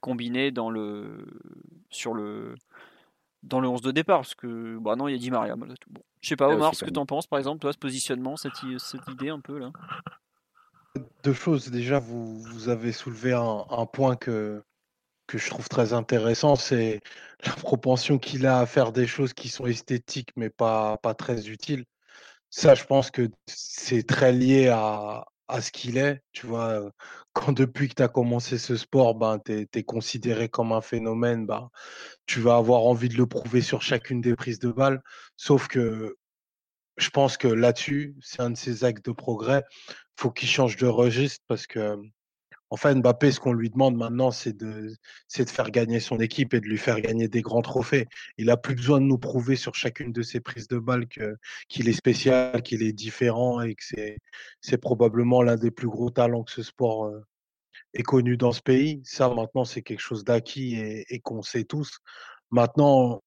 combiner dans le, sur le, dans le 11 de départ, parce que bah non, il y a Di Maria. Bon. Je sais pas, Omar, ce que tu en penses, par exemple, toi, ce positionnement, cette, cette idée un peu là? Deux choses. Déjà, vous, vous avez soulevé un, un, point que, que je trouve très intéressant, c'est la propension qu'il a à faire des choses qui sont esthétiques, mais pas, pas très utiles. Ça, je pense que c'est très lié à, à ce qu'il est. Tu vois, quand depuis que tu as commencé ce sport, ben, tu es, considéré comme un phénomène, ben, tu vas avoir envie de le prouver sur chacune des prises de balles. Sauf que je pense que là-dessus, c'est un de ses actes de progrès. faut qu'il change de registre parce que en fait, Mbappé, ce qu'on lui demande maintenant, c'est de, faire gagner son équipe et de lui faire gagner des grands trophées. Il n'a plus besoin de nous prouver sur chacune de ses prises de balles qu'il est spécial, qu'il est différent et que c'est probablement l'un des plus gros talents que ce sport euh, ait connu dans ce pays. Ça, maintenant, c'est quelque chose d'acquis et, qu'on sait tous. Maintenant,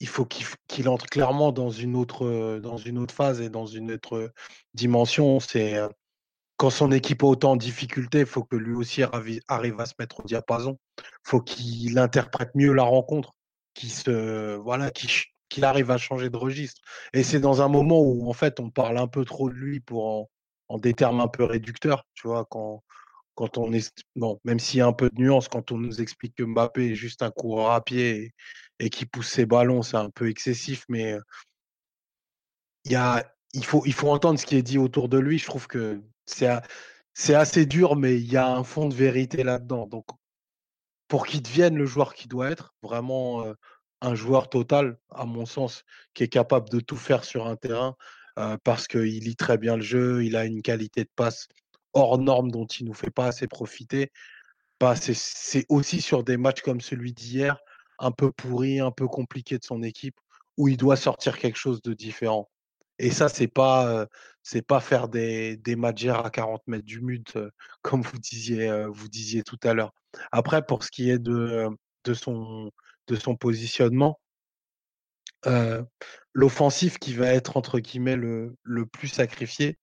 il faut qu'il entre clairement dans une, autre, dans une autre phase et dans une autre dimension. C'est euh, quand son équipe est autant en difficulté, il faut que lui aussi arrive à se mettre au diapason. Il faut qu'il interprète mieux la rencontre, qu'il arrive à changer de registre. Et c'est dans un moment où en fait on parle un peu trop de lui pour en, des termes un peu réducteurs, tu vois, quand quand on est bon, même s'il y a un peu de nuance, quand on nous explique que Mbappé est juste un coureur à pied et, et pousse ses ballons, c'est un peu excessif, mais il y a, il faut, il faut entendre ce qui est dit autour de lui. Je trouve que c'est assez dur, mais il y a un fond de vérité là-dedans. Donc, pour qu'il devienne le joueur qu'il doit être, vraiment un joueur total, à mon sens, qui est capable de tout faire sur un terrain, parce qu'il lit très bien le jeu, il a une qualité de passe hors norme dont il ne nous fait pas assez profiter. C'est aussi sur des matchs comme celui d'hier, un peu pourri, un peu compliqué de son équipe, où il doit sortir quelque chose de différent. Et ça, c'est pas, pas faire des, des à 40 mètres du mut, comme vous disiez, tout à l'heure. Après, pour ce qui est de, de, son, de son positionnement, l'offensif qui va être entre guillemets le, le plus sacrifié,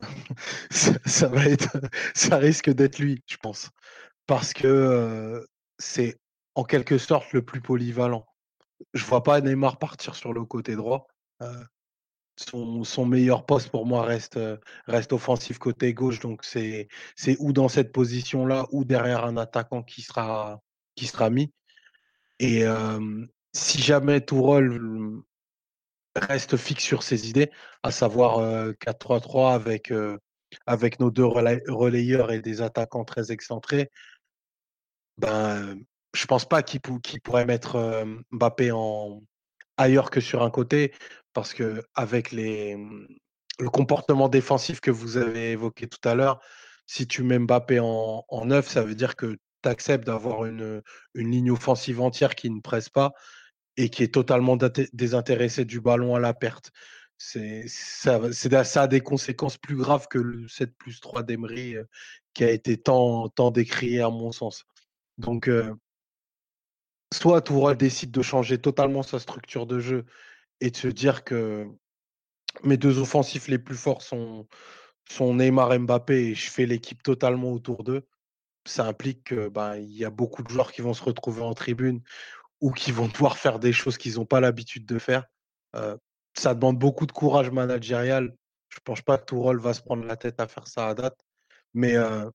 ça, va être, ça risque d'être lui, je pense, parce que c'est en quelque sorte le plus polyvalent. Je vois pas Neymar partir sur le côté droit son, meilleur poste pour moi reste, euh, reste offensif côté gauche. Donc c'est ou dans cette position-là ou derrière un attaquant qui sera, qui sera mis. Et si jamais Tourol reste fixe sur ses idées, à savoir 4-3-3 avec, avec nos deux relayeurs et des attaquants très excentrés, ben, je pense pas qu'il pourrait mettre Mbappé en, ailleurs que sur un côté, parce que avec les, mmh, le comportement défensif que vous avez évoqué tout à l'heure, si tu mets Mbappé en, en ça veut dire que tu acceptes d'avoir une, une ligne offensive entière qui ne presse pas et qui est totalement désintéressée du ballon à la perte. Ça, ça a des conséquences plus graves que le 7 plus 3 d'Emery euh, qui a été tant, tant décrié à mon sens. Donc, euh, soit Tourelle décide de changer totalement sa structure de jeu et de se dire que mes deux offensifs les plus forts sont, sont Neymar et Mbappé et je fais l'équipe totalement autour d'eux. Ça implique qu'il bah, y a beaucoup de joueurs qui vont se retrouver en tribune ou qui vont devoir faire des choses qu'ils n'ont pas l'habitude de faire. Euh, ça demande beaucoup de courage managérial. Je ne pense pas que Tourelle va se prendre la tête à faire ça à date. Mais euh,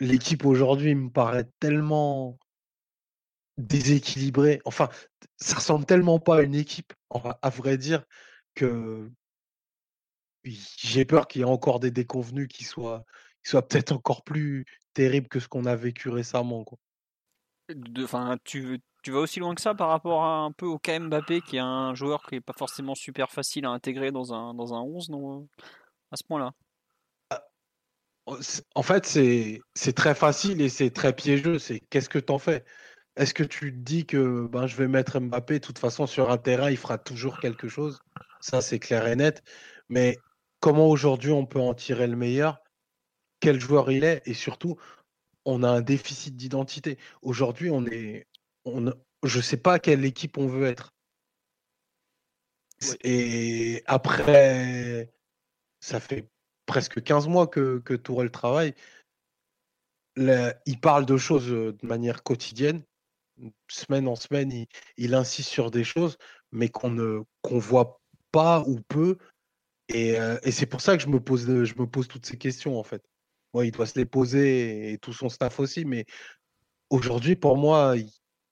l'équipe aujourd'hui me paraît tellement déséquilibrée. Enfin, ça ressemble tellement pas à une équipe, à vrai dire, que j'ai peur qu'il y ait encore des déconvenus qui soient, qui soient peut-être encore plus terribles que ce qu'on a vécu récemment. Quoi. Tu, tu vas aussi loin que ça par rapport à un peu au KM Mbappé, qui est un joueur qui est pas forcément super facile à intégrer dans un, dans un 11, non À ce point-là? Ah, En fait, c'est très facile et c'est très piégeux. C'est qu'est-ce que tu en fais? Est-ce que tu te dis que ben, je vais mettre Mbappé, de toute façon, sur un terrain, il fera toujours quelque chose? Ça, c'est clair et net. Mais comment aujourd'hui on peut en tirer le meilleur? Quel joueur il est? Et surtout, on a un déficit d'identité. Aujourd'hui, on est, on, je sais pas quelle équipe on veut être. Et après, ça fait presque 15 mois que, que Tourelle travaille. il parle de choses de manière quotidienne. Semaine en semaine, il, insiste sur des choses, mais qu'on ne qu'on voit pas ou peu. Et, et c'est pour ça que je me, pose, je me pose toutes ces questions, en fait. il doit se les poser et tout son staff aussi, mais aujourd'hui, pour moi,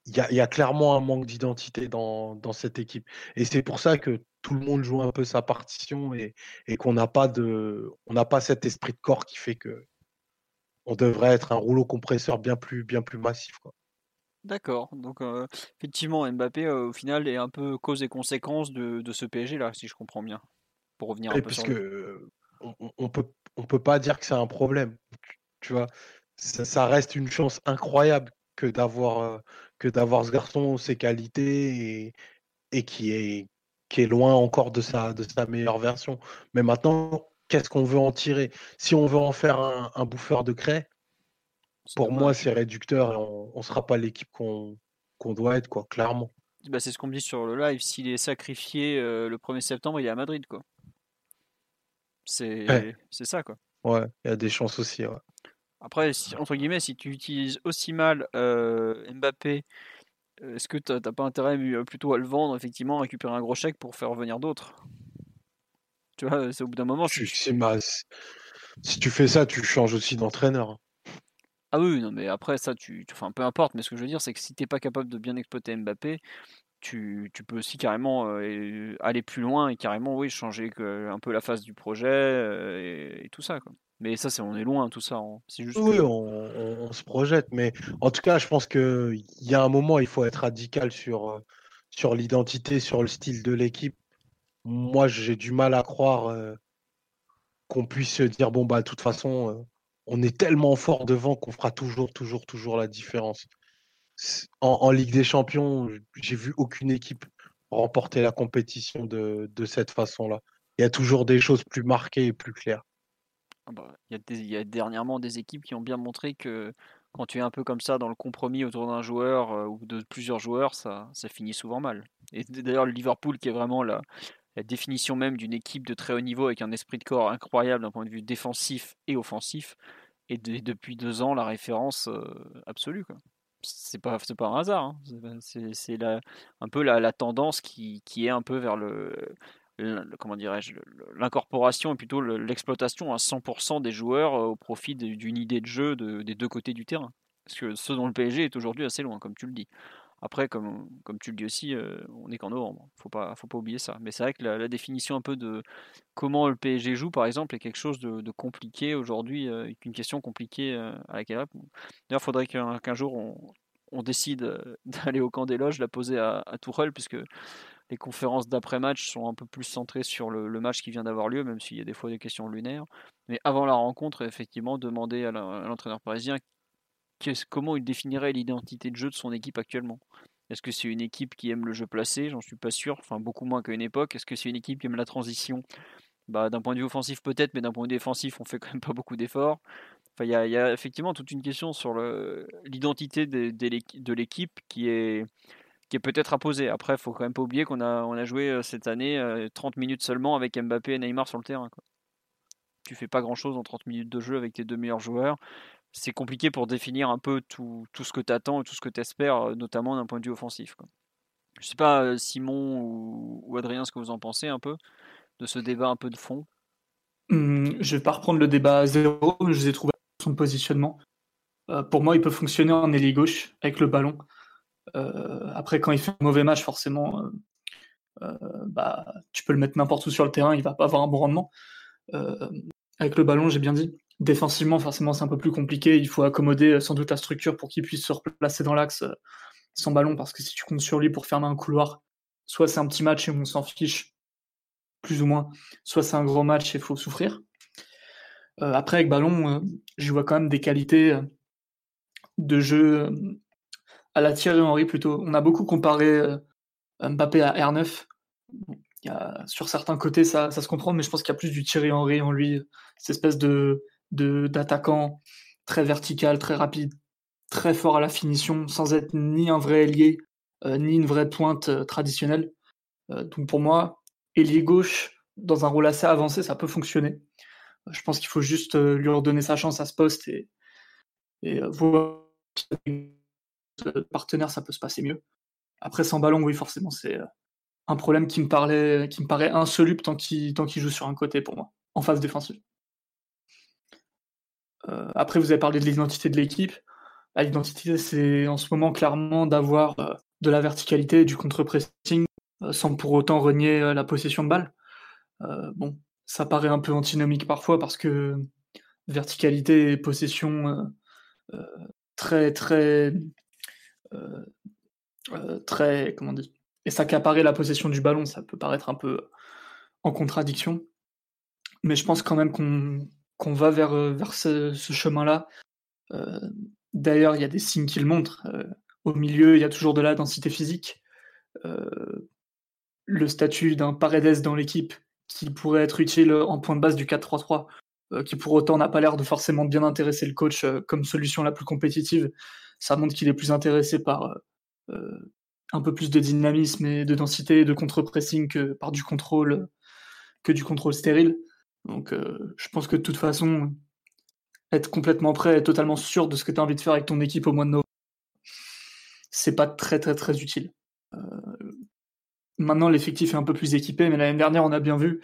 il y a, clairement un manque d'identité dans, cette équipe. Et c'est pour ça que tout le monde joue un peu sa partition et, qu'on n'a pas pas cet esprit de corps qui fait que on devrait être un rouleau compresseur bien plus, bien plus massif. D'accord. Donc euh, effectivement, Mbappé euh, au final est un peu cause et conséquence de, ce PSG là, si je comprends bien. Pour revenir un peu parce que on, peut, on peut pas dire que c'est un problème. Tu vois, ça, reste une chance incroyable que d'avoir que d'avoir ce garçon, ses qualités et, et qui, est, qui est loin encore de sa, de sa meilleure version. Mais maintenant, qu'est-ce qu'on veut en tirer? Si on veut en faire un, bouffeur de craie, pour moi, c'est réducteur et on ne sera pas l'équipe qu'on doit être, quoi, clairement. Bah, c'est ce qu'on me dit sur le live. S'il est sacrifié euh, le 1er septembre, il est à Madrid, quoi. C'est ça, quoi. Ouais, il y a des chances aussi, après, entre guillemets, si tu utilises aussi mal euh, Mbappé, euh, est-ce que tu n'as pas intérêt plutôt à le vendre, effectivement, récupérer un gros chèque pour faire venir d'autres? Tu vois, c'est au bout d'un moment. Si tu fais ça, tu changes aussi d'entraîneur. Ah oui, non, mais après, ça, tu, enfin, peu importe, mais ce que je veux dire, c'est que si tu n'es pas capable de bien exploiter Mbappé, tu, tu peux aussi carrément aller plus loin et carrément, oui, changer un peu la phase du projet et, tout ça, quoi. Mais ça, c'est on est loin, tout ça. Hein. C'est juste oui, on, se projette. Mais en tout cas, je pense qu'il y a un moment, il faut être radical sur, euh, sur l'identité, sur le style de l'équipe. Moi, j'ai du mal à croire euh, qu'on puisse se dire bon, bah, de toute façon, euh, on est tellement fort devant qu'on fera toujours, toujours, toujours la différence. En, Ligue des Champions, j'ai vu aucune équipe remporter la compétition de, cette façon-là. Il y a toujours des choses plus marquées et plus claires. Ah bah, il y, a dernièrement des équipes qui ont bien montré que quand tu es un peu comme ça dans le compromis autour d'un joueur euh, ou de plusieurs joueurs, ça, ça finit souvent mal. Et d'ailleurs, le Liverpool, qui est vraiment la, la définition même d'une équipe de très haut niveau avec un esprit de corps incroyable d'un point de vue défensif et offensif, et depuis deux ans la référence euh, absolue. C'est pas, pas un hasard. Hein. C'est un peu la, tendance qui, qui, est un peu vers le, comment dirais-je, l'incorporation et plutôt l'exploitation à 100% des joueurs euh, au profit d'une idée de jeu des deux côtés du terrain. Parce que ce dont le PSG est aujourd'hui assez loin, comme tu le dis. Après, comme, comme tu le dis aussi, euh, on n'est qu'en novembre. Faut pas, faut pas oublier ça. Mais c'est vrai que la, définition un peu de comment le PSG joue, par exemple, est quelque chose de, compliqué aujourd'hui, euh, une question compliquée à laquelle. D'ailleurs, il faudrait qu'un jour on, décide d'aller au camp des loges, la poser à, à puisque les conférences d'après-match sont un peu plus centrées sur le, match qui vient d'avoir lieu, même s'il y a des fois des questions lunaires. Mais avant la rencontre, effectivement, demander à l'entraîneur parisien comment il définirait l'identité de jeu de son équipe actuellement? Est-ce que c'est une équipe qui aime le jeu placé? J'en suis pas sûr, enfin beaucoup moins qu'à une époque. Est-ce que c'est une équipe qui aime la transition? Bah, D'un point de vue offensif peut-être, mais d'un point de vue défensif, on fait quand même pas beaucoup d'efforts. il y, a effectivement toute une question sur l'identité de, l'équipe qui est, qui est peut-être à poser. Après, il faut quand même pas oublier qu'on a, on a joué euh, cette année 30 euh, minutes seulement avec Mbappé et Neymar sur le terrain. Tu fais pas grand-chose en 30 minutes de jeu avec tes deux meilleurs joueurs. C'est compliqué pour définir un peu tout, ce que tu attends et tout ce que tu espères, notamment d'un point de vue offensif. Quoi. Je sais pas, Simon ou, Adrien, ce que vous en pensez un peu de ce débat un peu de fond? Mmh, je vais pas reprendre le débat à zéro, je les ai trouvés son positionnement. Pour moi, il peut fonctionner en ailier gauche avec le ballon. Après, quand il fait un mauvais match, forcément, bah, tu peux le mettre n'importe où sur le terrain, il va pas avoir un bon rendement. avec le ballon, j'ai bien dit. Défensivement, forcément, c'est un peu plus compliqué. Il faut accommoder sans doute la structure pour qu'il puisse se replacer dans l'axe sans ballon, parce que si tu comptes sur lui pour fermer un couloir, soit c'est un petit match et on s'en fiche, plus ou moins, soit c'est un gros match et il faut souffrir. Euh, après, avec ballon, euh, je vois quand même des qualités euh, de jeu à la Thierry Henry plutôt. On a beaucoup comparé Mbappé à R9. Il y a, sur certains côtés, ça, ça se comprend, mais je pense qu'il y a plus du Thierry Henry en lui, cette espèce de d'attaquant très vertical, très rapide, très fort à la finition, sans être ni un vrai ailier, ni une vraie pointe traditionnelle. donc pour moi, ailier gauche, dans un rôle assez avancé, ça peut fonctionner. Je pense qu'il faut juste euh, lui redonner sa chance à ce poste et, et euh, voir partenaire, ça peut se passer mieux. Après, sans ballon, oui, forcément, c'est euh, un problème qui me, parlait, qui me paraît insoluble tant qu'il joue sur un côté pour moi, en phase défensive. Après, vous avez parlé de l'identité de l'équipe. L'identité, c'est en ce moment clairement d'avoir de la verticalité, du contre-pressing, sans pour autant renier la possession de balle. bon, ça paraît un peu antinomique parfois parce que verticalité et possession euh, euh, très très euh, très comment dit et s'accaparer la possession du ballon, ça peut paraître un peu en contradiction. Mais je pense quand même qu'on va vers, vers ce, chemin-là. D'ailleurs, il y a des signes qui le montrent. au milieu, il y a toujours de la densité physique. le statut d'un Paredes dans l'équipe qui pourrait être utile en point de base du 4-3-3, euh, qui pour autant n'a pas l'air de forcément bien intéresser le coach euh, comme solution la plus compétitive. Ça montre qu'il est plus intéressé par euh, un peu plus de dynamisme et de densité et de contre-pressing que par du contrôle, que du contrôle stérile. Donc je pense que de toute façon, être complètement prêt et totalement sûr de ce que tu as envie de faire avec ton équipe au mois de novembre, c'est pas très très utile. Maintenant, l'effectif est un peu plus équipé, mais l'année dernière, on a bien vu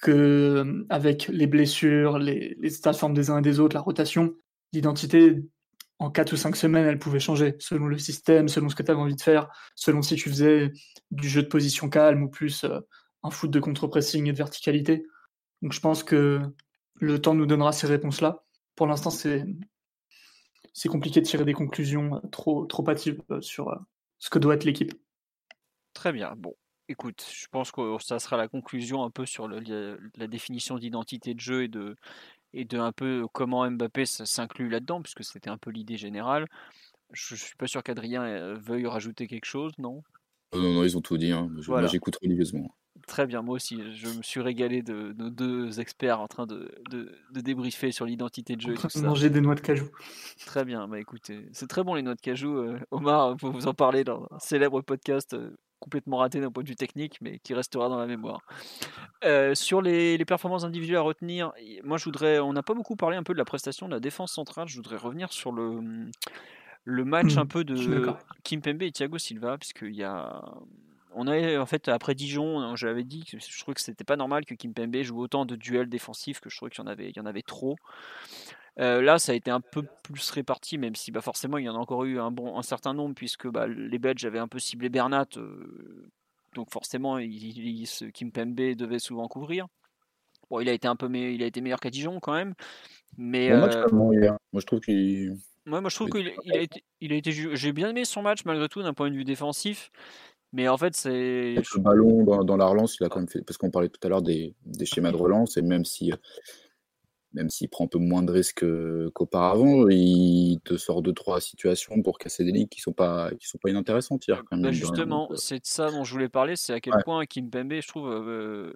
que euh, avec les blessures, les, les états de forme des uns et des autres, la rotation, l'identité en 4 ou 5 semaines, elle pouvait changer selon le système, selon ce que tu avais envie de faire, selon si tu faisais du jeu de position calme ou plus euh, un foot de contre-pressing et de verticalité. Donc je pense que le temps nous donnera ces réponses-là. Pour l'instant, c'est c'est compliqué de tirer des conclusions trop trop hâtives euh, sur ce que doit être l'équipe. Très bien. Bon, écoute, je pense que ça sera la conclusion un peu sur la définition d'identité de jeu et de, et de un peu comment Mbappé s'inclut là-dedans, puisque c'était un peu l'idée générale. Je, ne suis pas sûr qu'Adrien euh, veuille rajouter quelque chose, non? Euh, Non, non, ils ont tout dit. Hein. J'écoute religieusement. Très bien, moi aussi. Je me suis régalé de nos deux experts en train de, de, débriefer sur l'identité de jeu. En manger des noix de cajou. Très bien, bah écoutez, c'est très bon les noix de cajou. Euh, Omar, pour vous en parler dans un célèbre podcast complètement raté d'un point de vue technique, mais qui restera dans la mémoire. Euh, sur les, performances individuelles à retenir, moi je voudrais, on n'a pas beaucoup parlé un peu de la prestation de la défense centrale, je voudrais revenir sur le, le match mmh, un peu de Kim Pembe et Thiago Silva, puisqu'il y a... On a en fait après Dijon, je l'avais dit, je trouvais que c'était pas normal que Kim Pembe joue autant de duels défensifs que je trouvais qu'il y en avait, il y en avait trop. Euh, là, ça a été un peu plus réparti, même si bah, forcément il y en a encore eu un, bon, un certain nombre, puisque bah, les Belges avaient un peu ciblé Bernat, euh, donc forcément il, il, ce Kimpembe devait souvent couvrir. Bon, il a été un peu il a été meilleur qu'à Dijon quand même, mais euh, moi je trouve qu'il. moi je trouve qu'il a été, il a été, j'ai bien aimé son match malgré tout d'un point de vue défensif. Mais en fait, c'est. Le ballon dans, dans, la relance, il a quand même fait. Parce qu'on parlait tout à l'heure des, des, schémas de relance, et même si même s'il prend un peu moins de risques qu'auparavant, il te sort deux trois situations pour casser des ligues qui sont pas qui sont pas inintéressantes hier. Bah, justement, c'est de ça dont je voulais parler, c'est à quel point Kim Pembe, je trouve,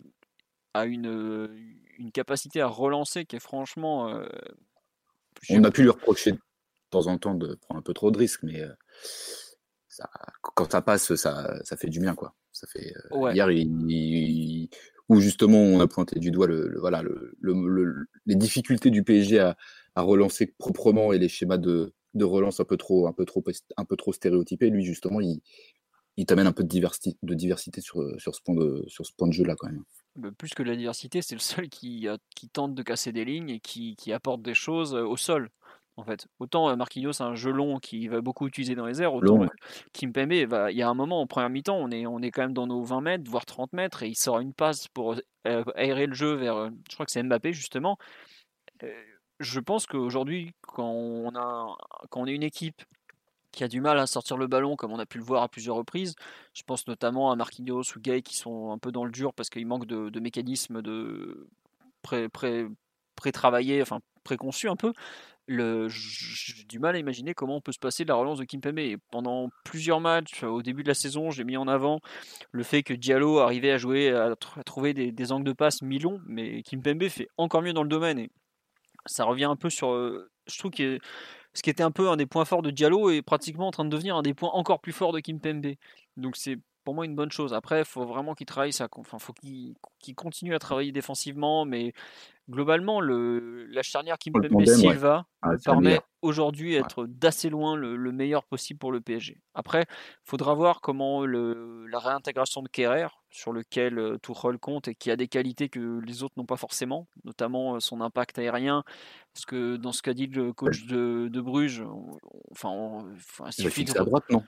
a une, une capacité à relancer qui est franchement On a pu lui reprocher de temps en temps de prendre un peu trop de risques, mais ça, quand ça passe, ça, ça fait du bien, quoi. Ça fait, Hier, il, où justement on a pointé du doigt le, voilà, le, les difficultés du PSG à, à, relancer proprement et les schémas de, de, relance un peu trop, un peu trop, un peu trop stéréotypés. Lui, justement, il, il t'amène un peu de diversité, de diversité sur, sur, ce point de, sur ce point de jeu-là, quand même. Plus que la diversité, c'est le seul qui, qui tente de casser des lignes et qui, qui apporte des choses au sol en fait. Autant euh, Marquinhos, c'est un jeu long qui va beaucoup utiliser dans les airs, autant Kimpembe, il y a un moment en première mi-temps, on est, on est quand même dans nos 20 mètres, voire 30 mètres, et il sort une passe pour euh, aérer le jeu vers, euh, je crois que c'est Mbappé justement. je pense qu'aujourd'hui, quand on a, quand on est une équipe qui a du mal à sortir le ballon, comme on a pu le voir à plusieurs reprises. Je pense notamment à Marquinhos ou Gay qui sont un peu dans le dur parce qu'il manque de, de mécanismes de pré, pré, pré-travaillé, enfin préconçu un peu j'ai du mal à imaginer comment on peut se passer de la relance de Kimpembe. Et pendant plusieurs matchs, au début de la saison, j'ai mis en avant le fait que Diallo arrivait à jouer, à, trouver des, angles de passe mi-longs, mais Kimpembe fait encore mieux dans le domaine. Ça revient un peu sur. Euh, je trouve que ce qui était un peu un des points forts de Diallo est pratiquement en train de devenir un des points encore plus forts de Kimpembe. Donc c'est pour moi une bonne chose. Après, il faut vraiment qu'il travaille ça. Enfin, faut qu'il continue à travailler défensivement, mais globalement, le, la charnière qui me met Silva ah, permet aujourd'hui d'être d'assez loin le, meilleur possible pour le PSG. Après, il faudra voir comment le, la réintégration de Kerrer, sur lequel euh, Tuchel compte et qui a des qualités que les autres n'ont pas forcément, notamment euh, son impact aérien. Parce que dans ce qu'a dit le coach de, de Bruges, enfin, il suffit de... à droite, non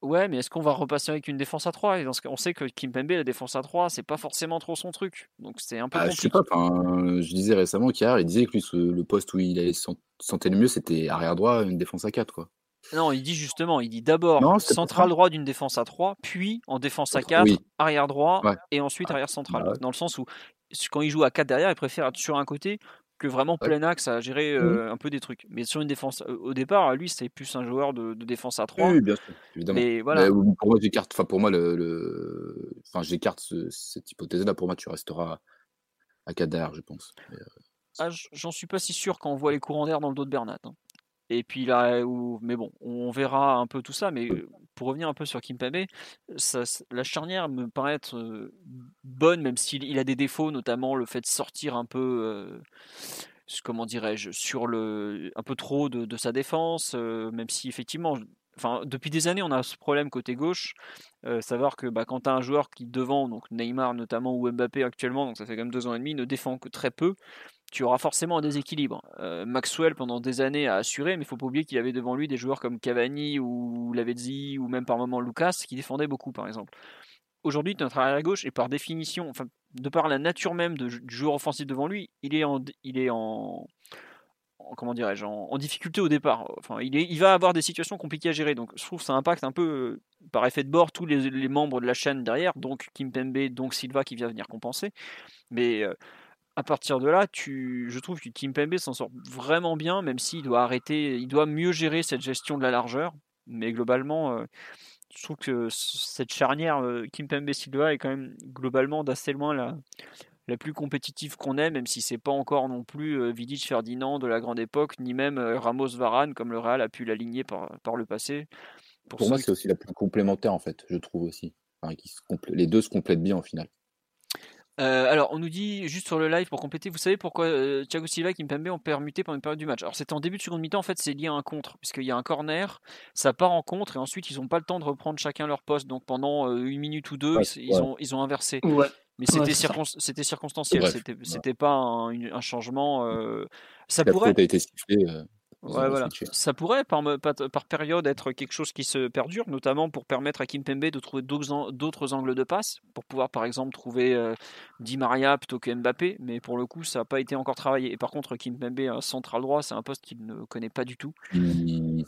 Ouais, mais est-ce qu'on va repasser avec une défense à 3 On sait que Kimpembe, la défense à 3, c'est pas forcément trop son truc. Donc c'est un peu ah, Je sais pas, je disais récemment qu'il disait que lui, le poste où il allait sentait le mieux, c'était arrière droit, une défense à 4. Quoi. Non, il dit justement, il dit d'abord central droit d'une défense à 3, puis en défense à 4, arrière droit, et ensuite arrière central. Bah Dans le sens où quand il joue à 4 derrière, il préfère être sur un côté que vraiment plein axe à gérer mmh. un peu des trucs. Mais sur une défense, au départ, lui, c'est plus un joueur de, défense à 3. Oui, bien sûr, évidemment. Mais voilà. pour moi, j'écarte, enfin, pour moi, le, Enfin, j'écarte cette hypothèse-là. Pour moi, tu resteras à 4 derrière, je pense. Ah, j'en suis pas si sûr quand on voit les courants d'air dans le dos de Bernat. Hein. Et puis là, où, mais bon, on verra un peu tout ça. Mais pour revenir un peu sur Kimpembe, ça, la charnière me paraît être bonne, même s'il a des défauts, notamment le fait de sortir un peu, comment dirais-je, sur le, un peu trop de, sa défense, même si effectivement, enfin, depuis des années, on a ce problème côté gauche. savoir que bah, quand tu as un joueur qui devant, donc Neymar notamment ou Mbappé actuellement, donc ça fait quand même deux ans et demi, ne défend que très peu, tu auras forcément un déséquilibre. Euh, Maxwell, pendant des années, a assuré, mais il faut pas oublier qu'il avait devant lui des joueurs comme Cavani ou Lavezzi ou même par moment Lucas qui défendaient beaucoup, par exemple. Aujourd'hui, notre arrière gauche, et par définition, enfin, de par la nature même de, du joueur offensif devant lui, il est en, il est en, comment dirais-je, en, difficulté au départ. Enfin, il, va avoir des situations compliquées à gérer. Donc, je trouve que ça impacte un peu, euh, par effet de bord, tous les, membres de la chaîne derrière, donc Kim Pembe, donc Silva qui vient venir compenser. Mais euh, à partir de là, tu, je trouve que Kimpembe s'en sort vraiment bien, même s'il doit arrêter, il doit mieux gérer cette gestion de la largeur. Mais globalement, euh, je trouve que cette charnière euh, Kimpembe Silva est quand même globalement d'assez loin la, la plus compétitive qu'on ait, même si c'est pas encore non plus euh, Vidic Ferdinand de la grande époque, ni même Ramos Varane comme le Real a pu l'aligner par, par le passé. Pour, moi, c'est aussi la plus complémentaire en fait, je trouve aussi. qui les deux se complètent bien au final. Euh, alors, on nous dit juste sur le live pour compléter, vous savez pourquoi euh, Thiago Silva et Kimpembe ont permuté pendant une période du match? Alors, c'était en début de seconde mi-temps, en fait, c'est lié à un contre, puisqu'il y a un corner, ça part en contre, et ensuite, ils n'ont pas le temps de reprendre chacun leur poste. Donc, pendant euh, une minute ou deux, ils, ont, ils ont inversé. Mais c'était circonstanciel, c'était pas un, changement. ça pourrait. A été sifflé, Ouais, voilà. Ça pourrait par, par, période être quelque chose qui se perdure, notamment pour permettre à Kim Pembe de trouver d'autres angles de passe, pour pouvoir par exemple trouver euh, Di Maria plutôt que Mbappé, mais pour le coup ça n'a pas été encore travaillé. Et par contre Kim Pembe, un central droit, c'est un poste qu'il ne connaît pas du tout.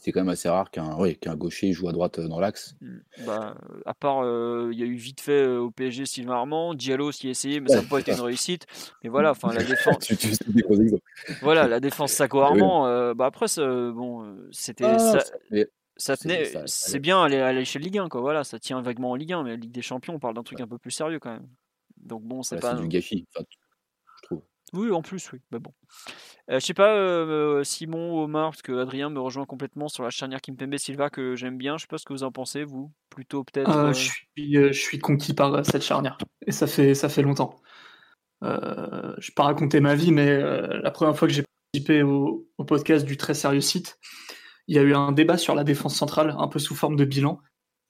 C'est quand même assez rare qu'un qu'un gaucher joue à droite euh, dans l'axe. Mmh. Bah, à part, euh, il y a eu vite fait au PSG Sylvain Armand, Diallo s'y a essayé, mais ça n'a pas été une réussite. Mais voilà, enfin la défense. voilà, la défense Sako Armand, bah après bon, c'était ça, ça tenait, c'est bien à l'échelle Ligue 1, quoi. Voilà, ça tient vaguement en Ligue 1, mais la Ligue des Champions, on parle d'un truc un peu plus sérieux quand même. Donc bon, c'est pas du gâchis, je trouve. Oui, en plus, oui. Mais bon. Euh, je sais pas, euh, Simon, Omar, parce que Adrien me rejoint complètement sur la charnière Kimpembe Silva que j'aime bien. Je sais pas ce que vous en pensez, vous. Plutôt peut-être. Euh, je, suis, je suis conquis par cette charnière. Et ça fait, ça fait longtemps. je vais pas raconter ma vie, mais la première fois que j'ai participé au, au, podcast du très sérieux site, il y a eu un débat sur la défense centrale, un peu sous forme de bilan.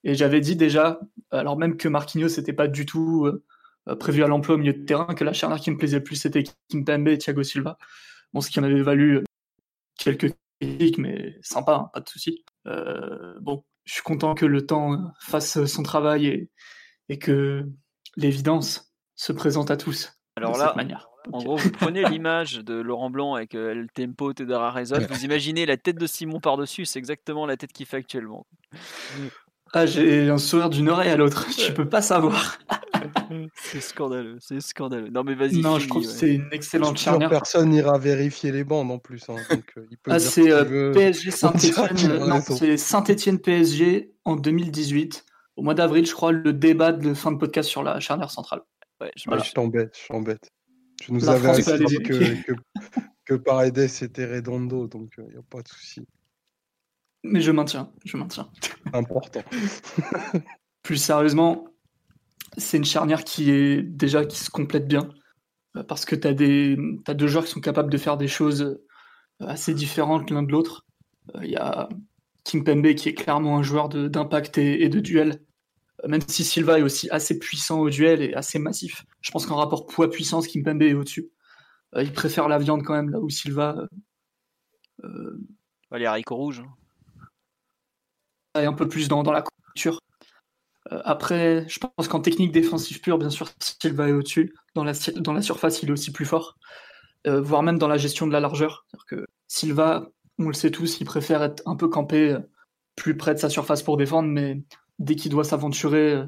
Et j'avais dit déjà, alors même que Marquinhos n'était pas du tout euh, prévu à l'emploi au milieu de terrain, que la charnière qui me plaisait le plus c'était Kimpembe et Thiago Silva. Bon, ce qui en avait valu euh, quelques critiques, mais sympa, hein, pas de souci. Euh, bon, je suis content que le temps fasse son travail et, et que l'évidence se présente à tous. Alors là, manière. En gros, vous prenez l'image de Laurent Blanc avec le tempo Tedara Rezol, vous imaginez la tête de Simon par-dessus, c'est exactement la tête qu'il fait actuellement. Ah, j'ai un sourire d'une oreille à l'autre, je peux pas savoir. c'est scandaleux, c'est scandaleux. Non mais vas-y. Non, je trouve que c'est une excellente charnière. Personne n'ira vérifier les bandes en plus. Hein, donc, euh, il peut ah, c'est euh, PSG Saint-Etienne. non, c'est Saint-Etienne PSG en 2018. Au mois d'avril, je crois, le débat de fin de podcast sur la charnière centrale. Ouais, je, ah, je t'embête, je t'embête. Je nous avais dit que, que, que Paredes c'était Redondo, donc il euh, n'y a pas de souci. Mais je maintiens, je maintiens. Important. Plus sérieusement, c'est une charnière qui est déjà qui se complète bien euh, parce que tu as des as deux joueurs qui sont capables de faire des choses euh, assez différentes l'un de l'autre. Il y a King Pembe qui est clairement un joueur d'impact et, de duel, même si Silva est aussi assez puissant au duel et assez massif. Je pense qu'en rapport poids-puissance, King Pembe est au-dessus. il préfère la viande quand même là où Silva. Euh, les haricots rouges. Hein et un peu plus dans, dans la culture. Euh, après, je pense qu'en technique défensive pure, bien sûr, Silva est au-dessus. Dans la, dans la surface, il est aussi plus fort. Euh, voire même dans la gestion de la largeur. Que Silva, on le sait tous, il préfère être un peu campé euh, plus près de sa surface pour défendre, mais dès qu'il doit s'aventurer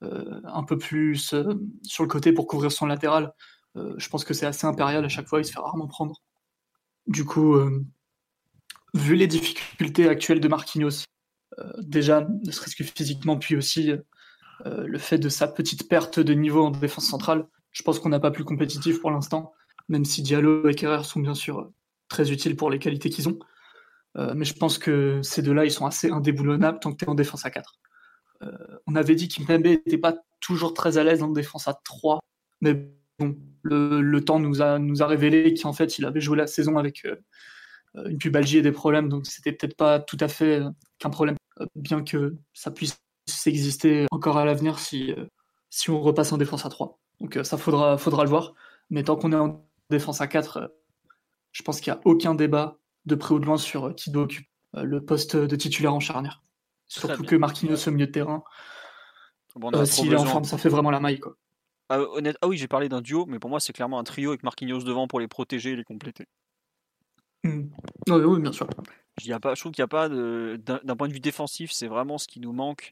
un peu plus sur le côté pour couvrir son latéral, je pense que c'est assez impérial à chaque fois, il se fait rarement prendre. Du coup, vu les difficultés actuelles de Marquinhos, euh, déjà, ne serait-ce que physiquement, puis aussi euh, le fait de sa petite perte de niveau en défense centrale. Je pense qu'on n'a pas plus compétitif pour l'instant, même si Diallo et Kerrer sont bien sûr très utiles pour les qualités qu'ils ont. Euh, mais je pense que ces deux-là, ils sont assez indéboulonnables tant que tu es en défense à 4. On avait dit qu'Impembe n'était pas toujours très à l'aise en défense à 3, mais bon, le, temps nous a, révélé qu'en fait, il avait joué la saison avec une pubalgie et des problèmes, donc c'était peut-être pas tout à fait qu'un problème bien que ça puisse exister encore à l'avenir si, euh, on repasse en défense à 3. Donc euh, ça faudra, faudra le voir. Mais tant qu'on est en défense à 4, euh, je pense qu'il n'y a aucun débat de près ou de loin sur qui doit occuper le poste de titulaire en charnière. Surtout que Marquinhos au milieu de terrain, s'il est en forme, ça fait vraiment la maille. Quoi. Ah, honnête... ah oui, j'ai parlé d'un duo, mais pour moi c'est clairement un trio avec Marquinhos devant pour les protéger et les compléter. Hmm. oui, bien sûr. Je, a pas, je trouve qu'il n'y a pas d'un point de vue défensif, c'est vraiment ce qui nous manque.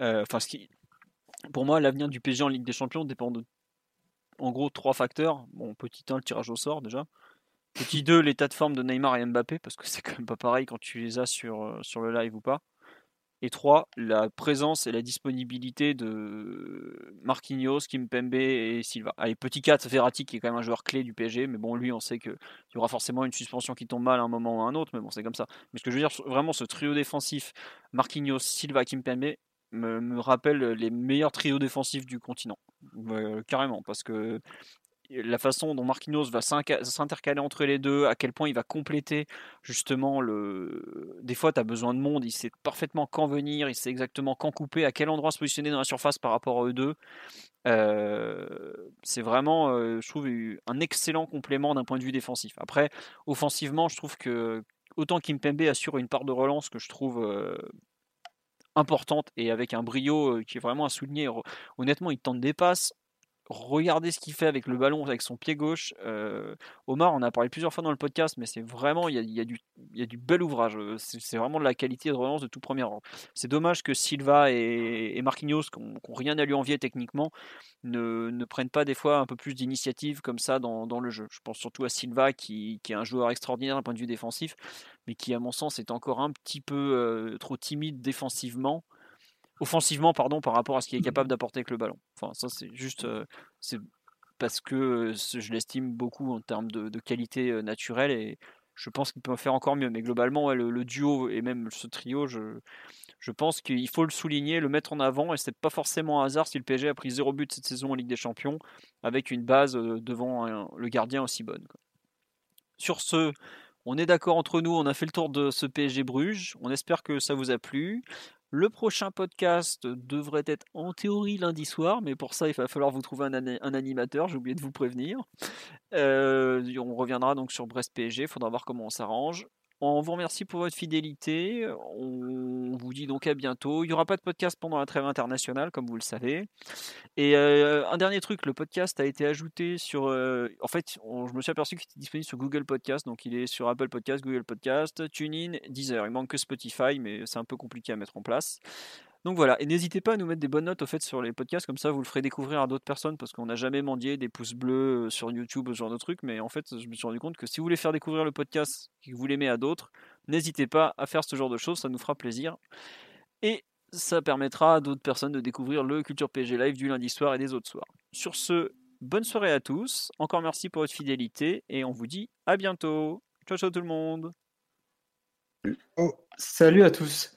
Euh, enfin, ce qui, pour moi, l'avenir du PSG en Ligue des Champions dépend de, en gros, trois facteurs. Bon, petit 1, le tirage au sort déjà. Petit 2, l'état de forme de Neymar et Mbappé, parce que c'est quand même pas pareil quand tu les as sur, euh, sur le live ou pas. Et 3, la présence et la disponibilité de Marquinhos, Kimpembe et Silva. Allez, petit 4, Verratti qui est quand même un joueur clé du PSG, mais bon, lui, on sait qu'il y aura forcément une suspension qui tombe mal à un moment ou à un autre, mais bon, c'est comme ça. Mais ce que je veux dire, vraiment, ce trio défensif, Marquinhos, Silva, Kimpembe, me, me rappelle les meilleurs trios défensifs du continent. Euh, carrément, parce que la façon dont Marquinhos va s'intercaler entre les deux, à quel point il va compléter justement le. Des fois, tu as besoin de monde, il sait parfaitement quand venir, il sait exactement quand couper, à quel endroit se positionner dans la surface par rapport à eux deux. Euh, c'est vraiment, euh, je trouve, un excellent complément d'un point de vue défensif. Après, offensivement, je trouve que autant Kimpembe assure une part de relance que je trouve euh, importante et avec un brio qui est vraiment à souligner. Honnêtement, il tente des passes regardez ce qu'il fait avec le ballon, avec son pied gauche. Euh, Omar, on a parlé plusieurs fois dans le podcast, mais c'est vraiment, il y a, du, bel ouvrage. Euh, c'est vraiment de la qualité de relance de tout premier ordre. C'est dommage que Silva et, Marquinhos, qui n'ont rien à lui envier techniquement, ne, prennent pas des fois un peu plus d'initiative comme ça dans, le jeu. Je pense surtout à Silva, qui, est un joueur extraordinaire d'un point de vue défensif, mais qui, à mon sens, est encore un petit peu euh, trop timide défensivement offensivement pardon par rapport à ce qu'il est capable d'apporter avec le ballon. Enfin ça c'est juste euh, c'est parce que je l'estime beaucoup en termes de, qualité naturelle et je pense qu'il peut faire encore mieux. Mais globalement, le, duo et même ce trio, je, je pense qu'il faut le souligner, le mettre en avant, et c'est pas forcément un hasard si le PSG a pris zéro but cette saison en Ligue des Champions, avec une base devant le gardien aussi bonne. Sur ce, on est d'accord entre nous, on a fait le tour de ce PSG Bruges, on espère que ça vous a plu. Le prochain podcast devrait être en théorie lundi soir, mais pour ça, il va falloir vous trouver un, animateur, j'ai oublié de vous prévenir. Euh, on reviendra donc sur Brest PSG, il faudra voir comment on s'arrange. On vous remercie pour votre fidélité. On vous dit donc à bientôt. Il n'y aura pas de podcast pendant la trêve internationale, comme vous le savez. Et euh, un dernier truc, le podcast a été ajouté sur. Euh, en fait, je me suis aperçu qu'il était disponible sur Google Podcast. Donc il est sur Apple Podcast, Google Podcast, TuneIn, Deezer. Il manque que Spotify, mais c'est un peu compliqué à mettre en place. Donc voilà, et n'hésitez pas à nous mettre des bonnes notes au fait sur les podcasts, comme ça vous le ferez découvrir à d'autres personnes, parce qu'on n'a jamais mendié des pouces bleus euh, sur YouTube, ce genre de trucs, mais en fait je me suis rendu compte que si vous voulez faire découvrir le podcast et que vous l'aimez à d'autres, n'hésitez pas à faire ce genre de choses, ça nous fera plaisir. Et ça permettra à d'autres personnes de découvrir le Culture PG Live du lundi soir et des autres soirs. Sur ce, bonne soirée à tous, encore merci pour votre fidélité, et on vous dit à bientôt. Ciao ciao tout le monde. Oh, salut à tous.